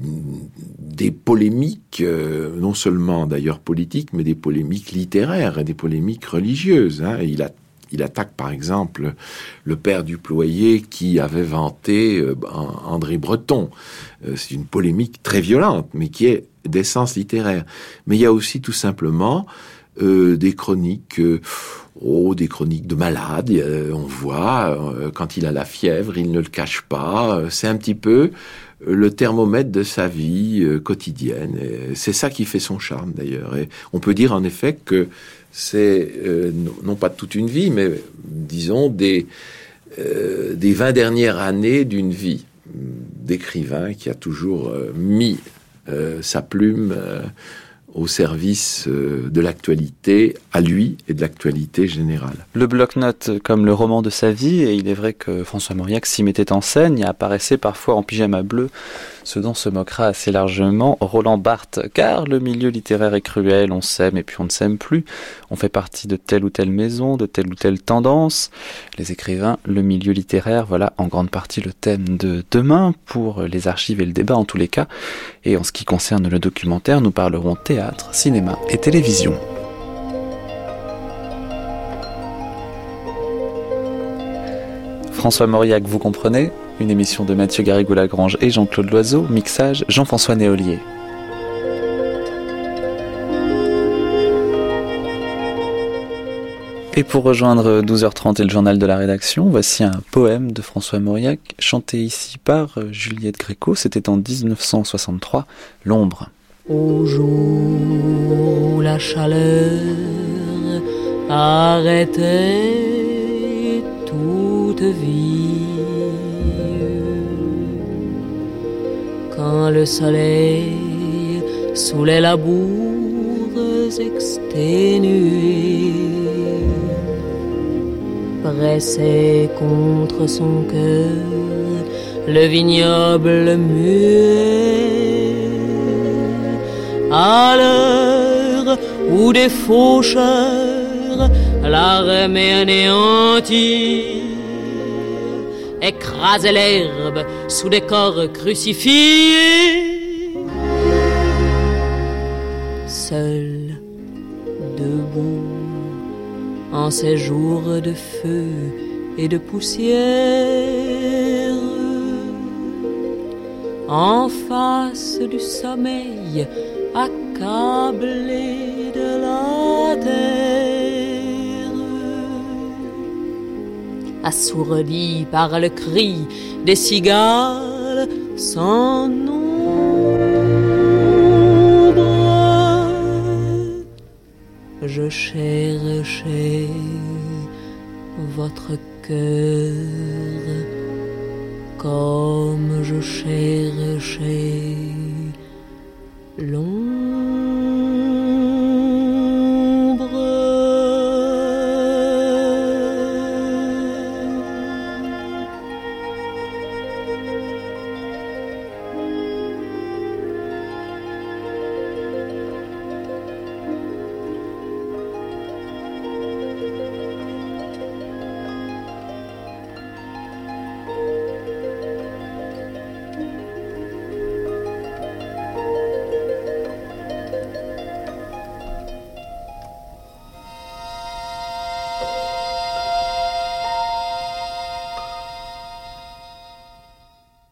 polémiques, non seulement d'ailleurs politiques, mais des polémiques littéraires et des polémiques religieuses. Hein. Il a il attaque par exemple le père du ployer qui avait vanté euh, André Breton. Euh, c'est une polémique très violente, mais qui est d'essence littéraire. Mais il y a aussi tout simplement euh, des chroniques, oh, des chroniques de malades. on voit quand il a la fièvre, il ne le cache pas. C'est un petit peu le thermomètre de sa vie quotidienne. C'est ça qui fait son charme d'ailleurs. Et on peut dire en effet que c'est euh, non pas toute une vie, mais disons des, euh, des 20 dernières années d'une vie d'écrivain qui a toujours euh, mis sa plume au service de l'actualité à lui et de l'actualité générale. Le bloc-notes comme le roman de sa vie, et il est vrai que François Mauriac s'y mettait en scène et apparaissait parfois en pyjama bleu, ce dont se moquera assez largement Roland Barthes, car le milieu littéraire est cruel, on s'aime et puis on ne s'aime plus, on fait partie de telle ou telle maison, de telle ou telle tendance. Les écrivains, le milieu littéraire, voilà en grande partie le thème de demain pour les archives et le débat en tous les cas, et en ce qui concerne le documentaire, nous parlerons théâtre cinéma et télévision. François Mauriac, vous comprenez Une émission de Mathieu Garrigou-Lagrange et Jean-Claude Loiseau, mixage Jean-François Néolier. Et pour rejoindre 12h30 et le journal de la rédaction, voici un poème de François Mauriac, chanté ici par Juliette Gréco. C'était en 1963, L'ombre. Au jour la chaleur arrêtait Quand le soleil sous les labours exténués pressait contre son cœur le vignoble muet. À l'heure où des faucheurs l'armée anéantie écrasaient l'herbe sous des corps crucifiés. Seul, debout, en ces jours de feu et de poussière, en face du sommeil, accablé de la terre. Assourdi par le cri des cigales sans nombre, je cherchais votre cœur comme je cherchais long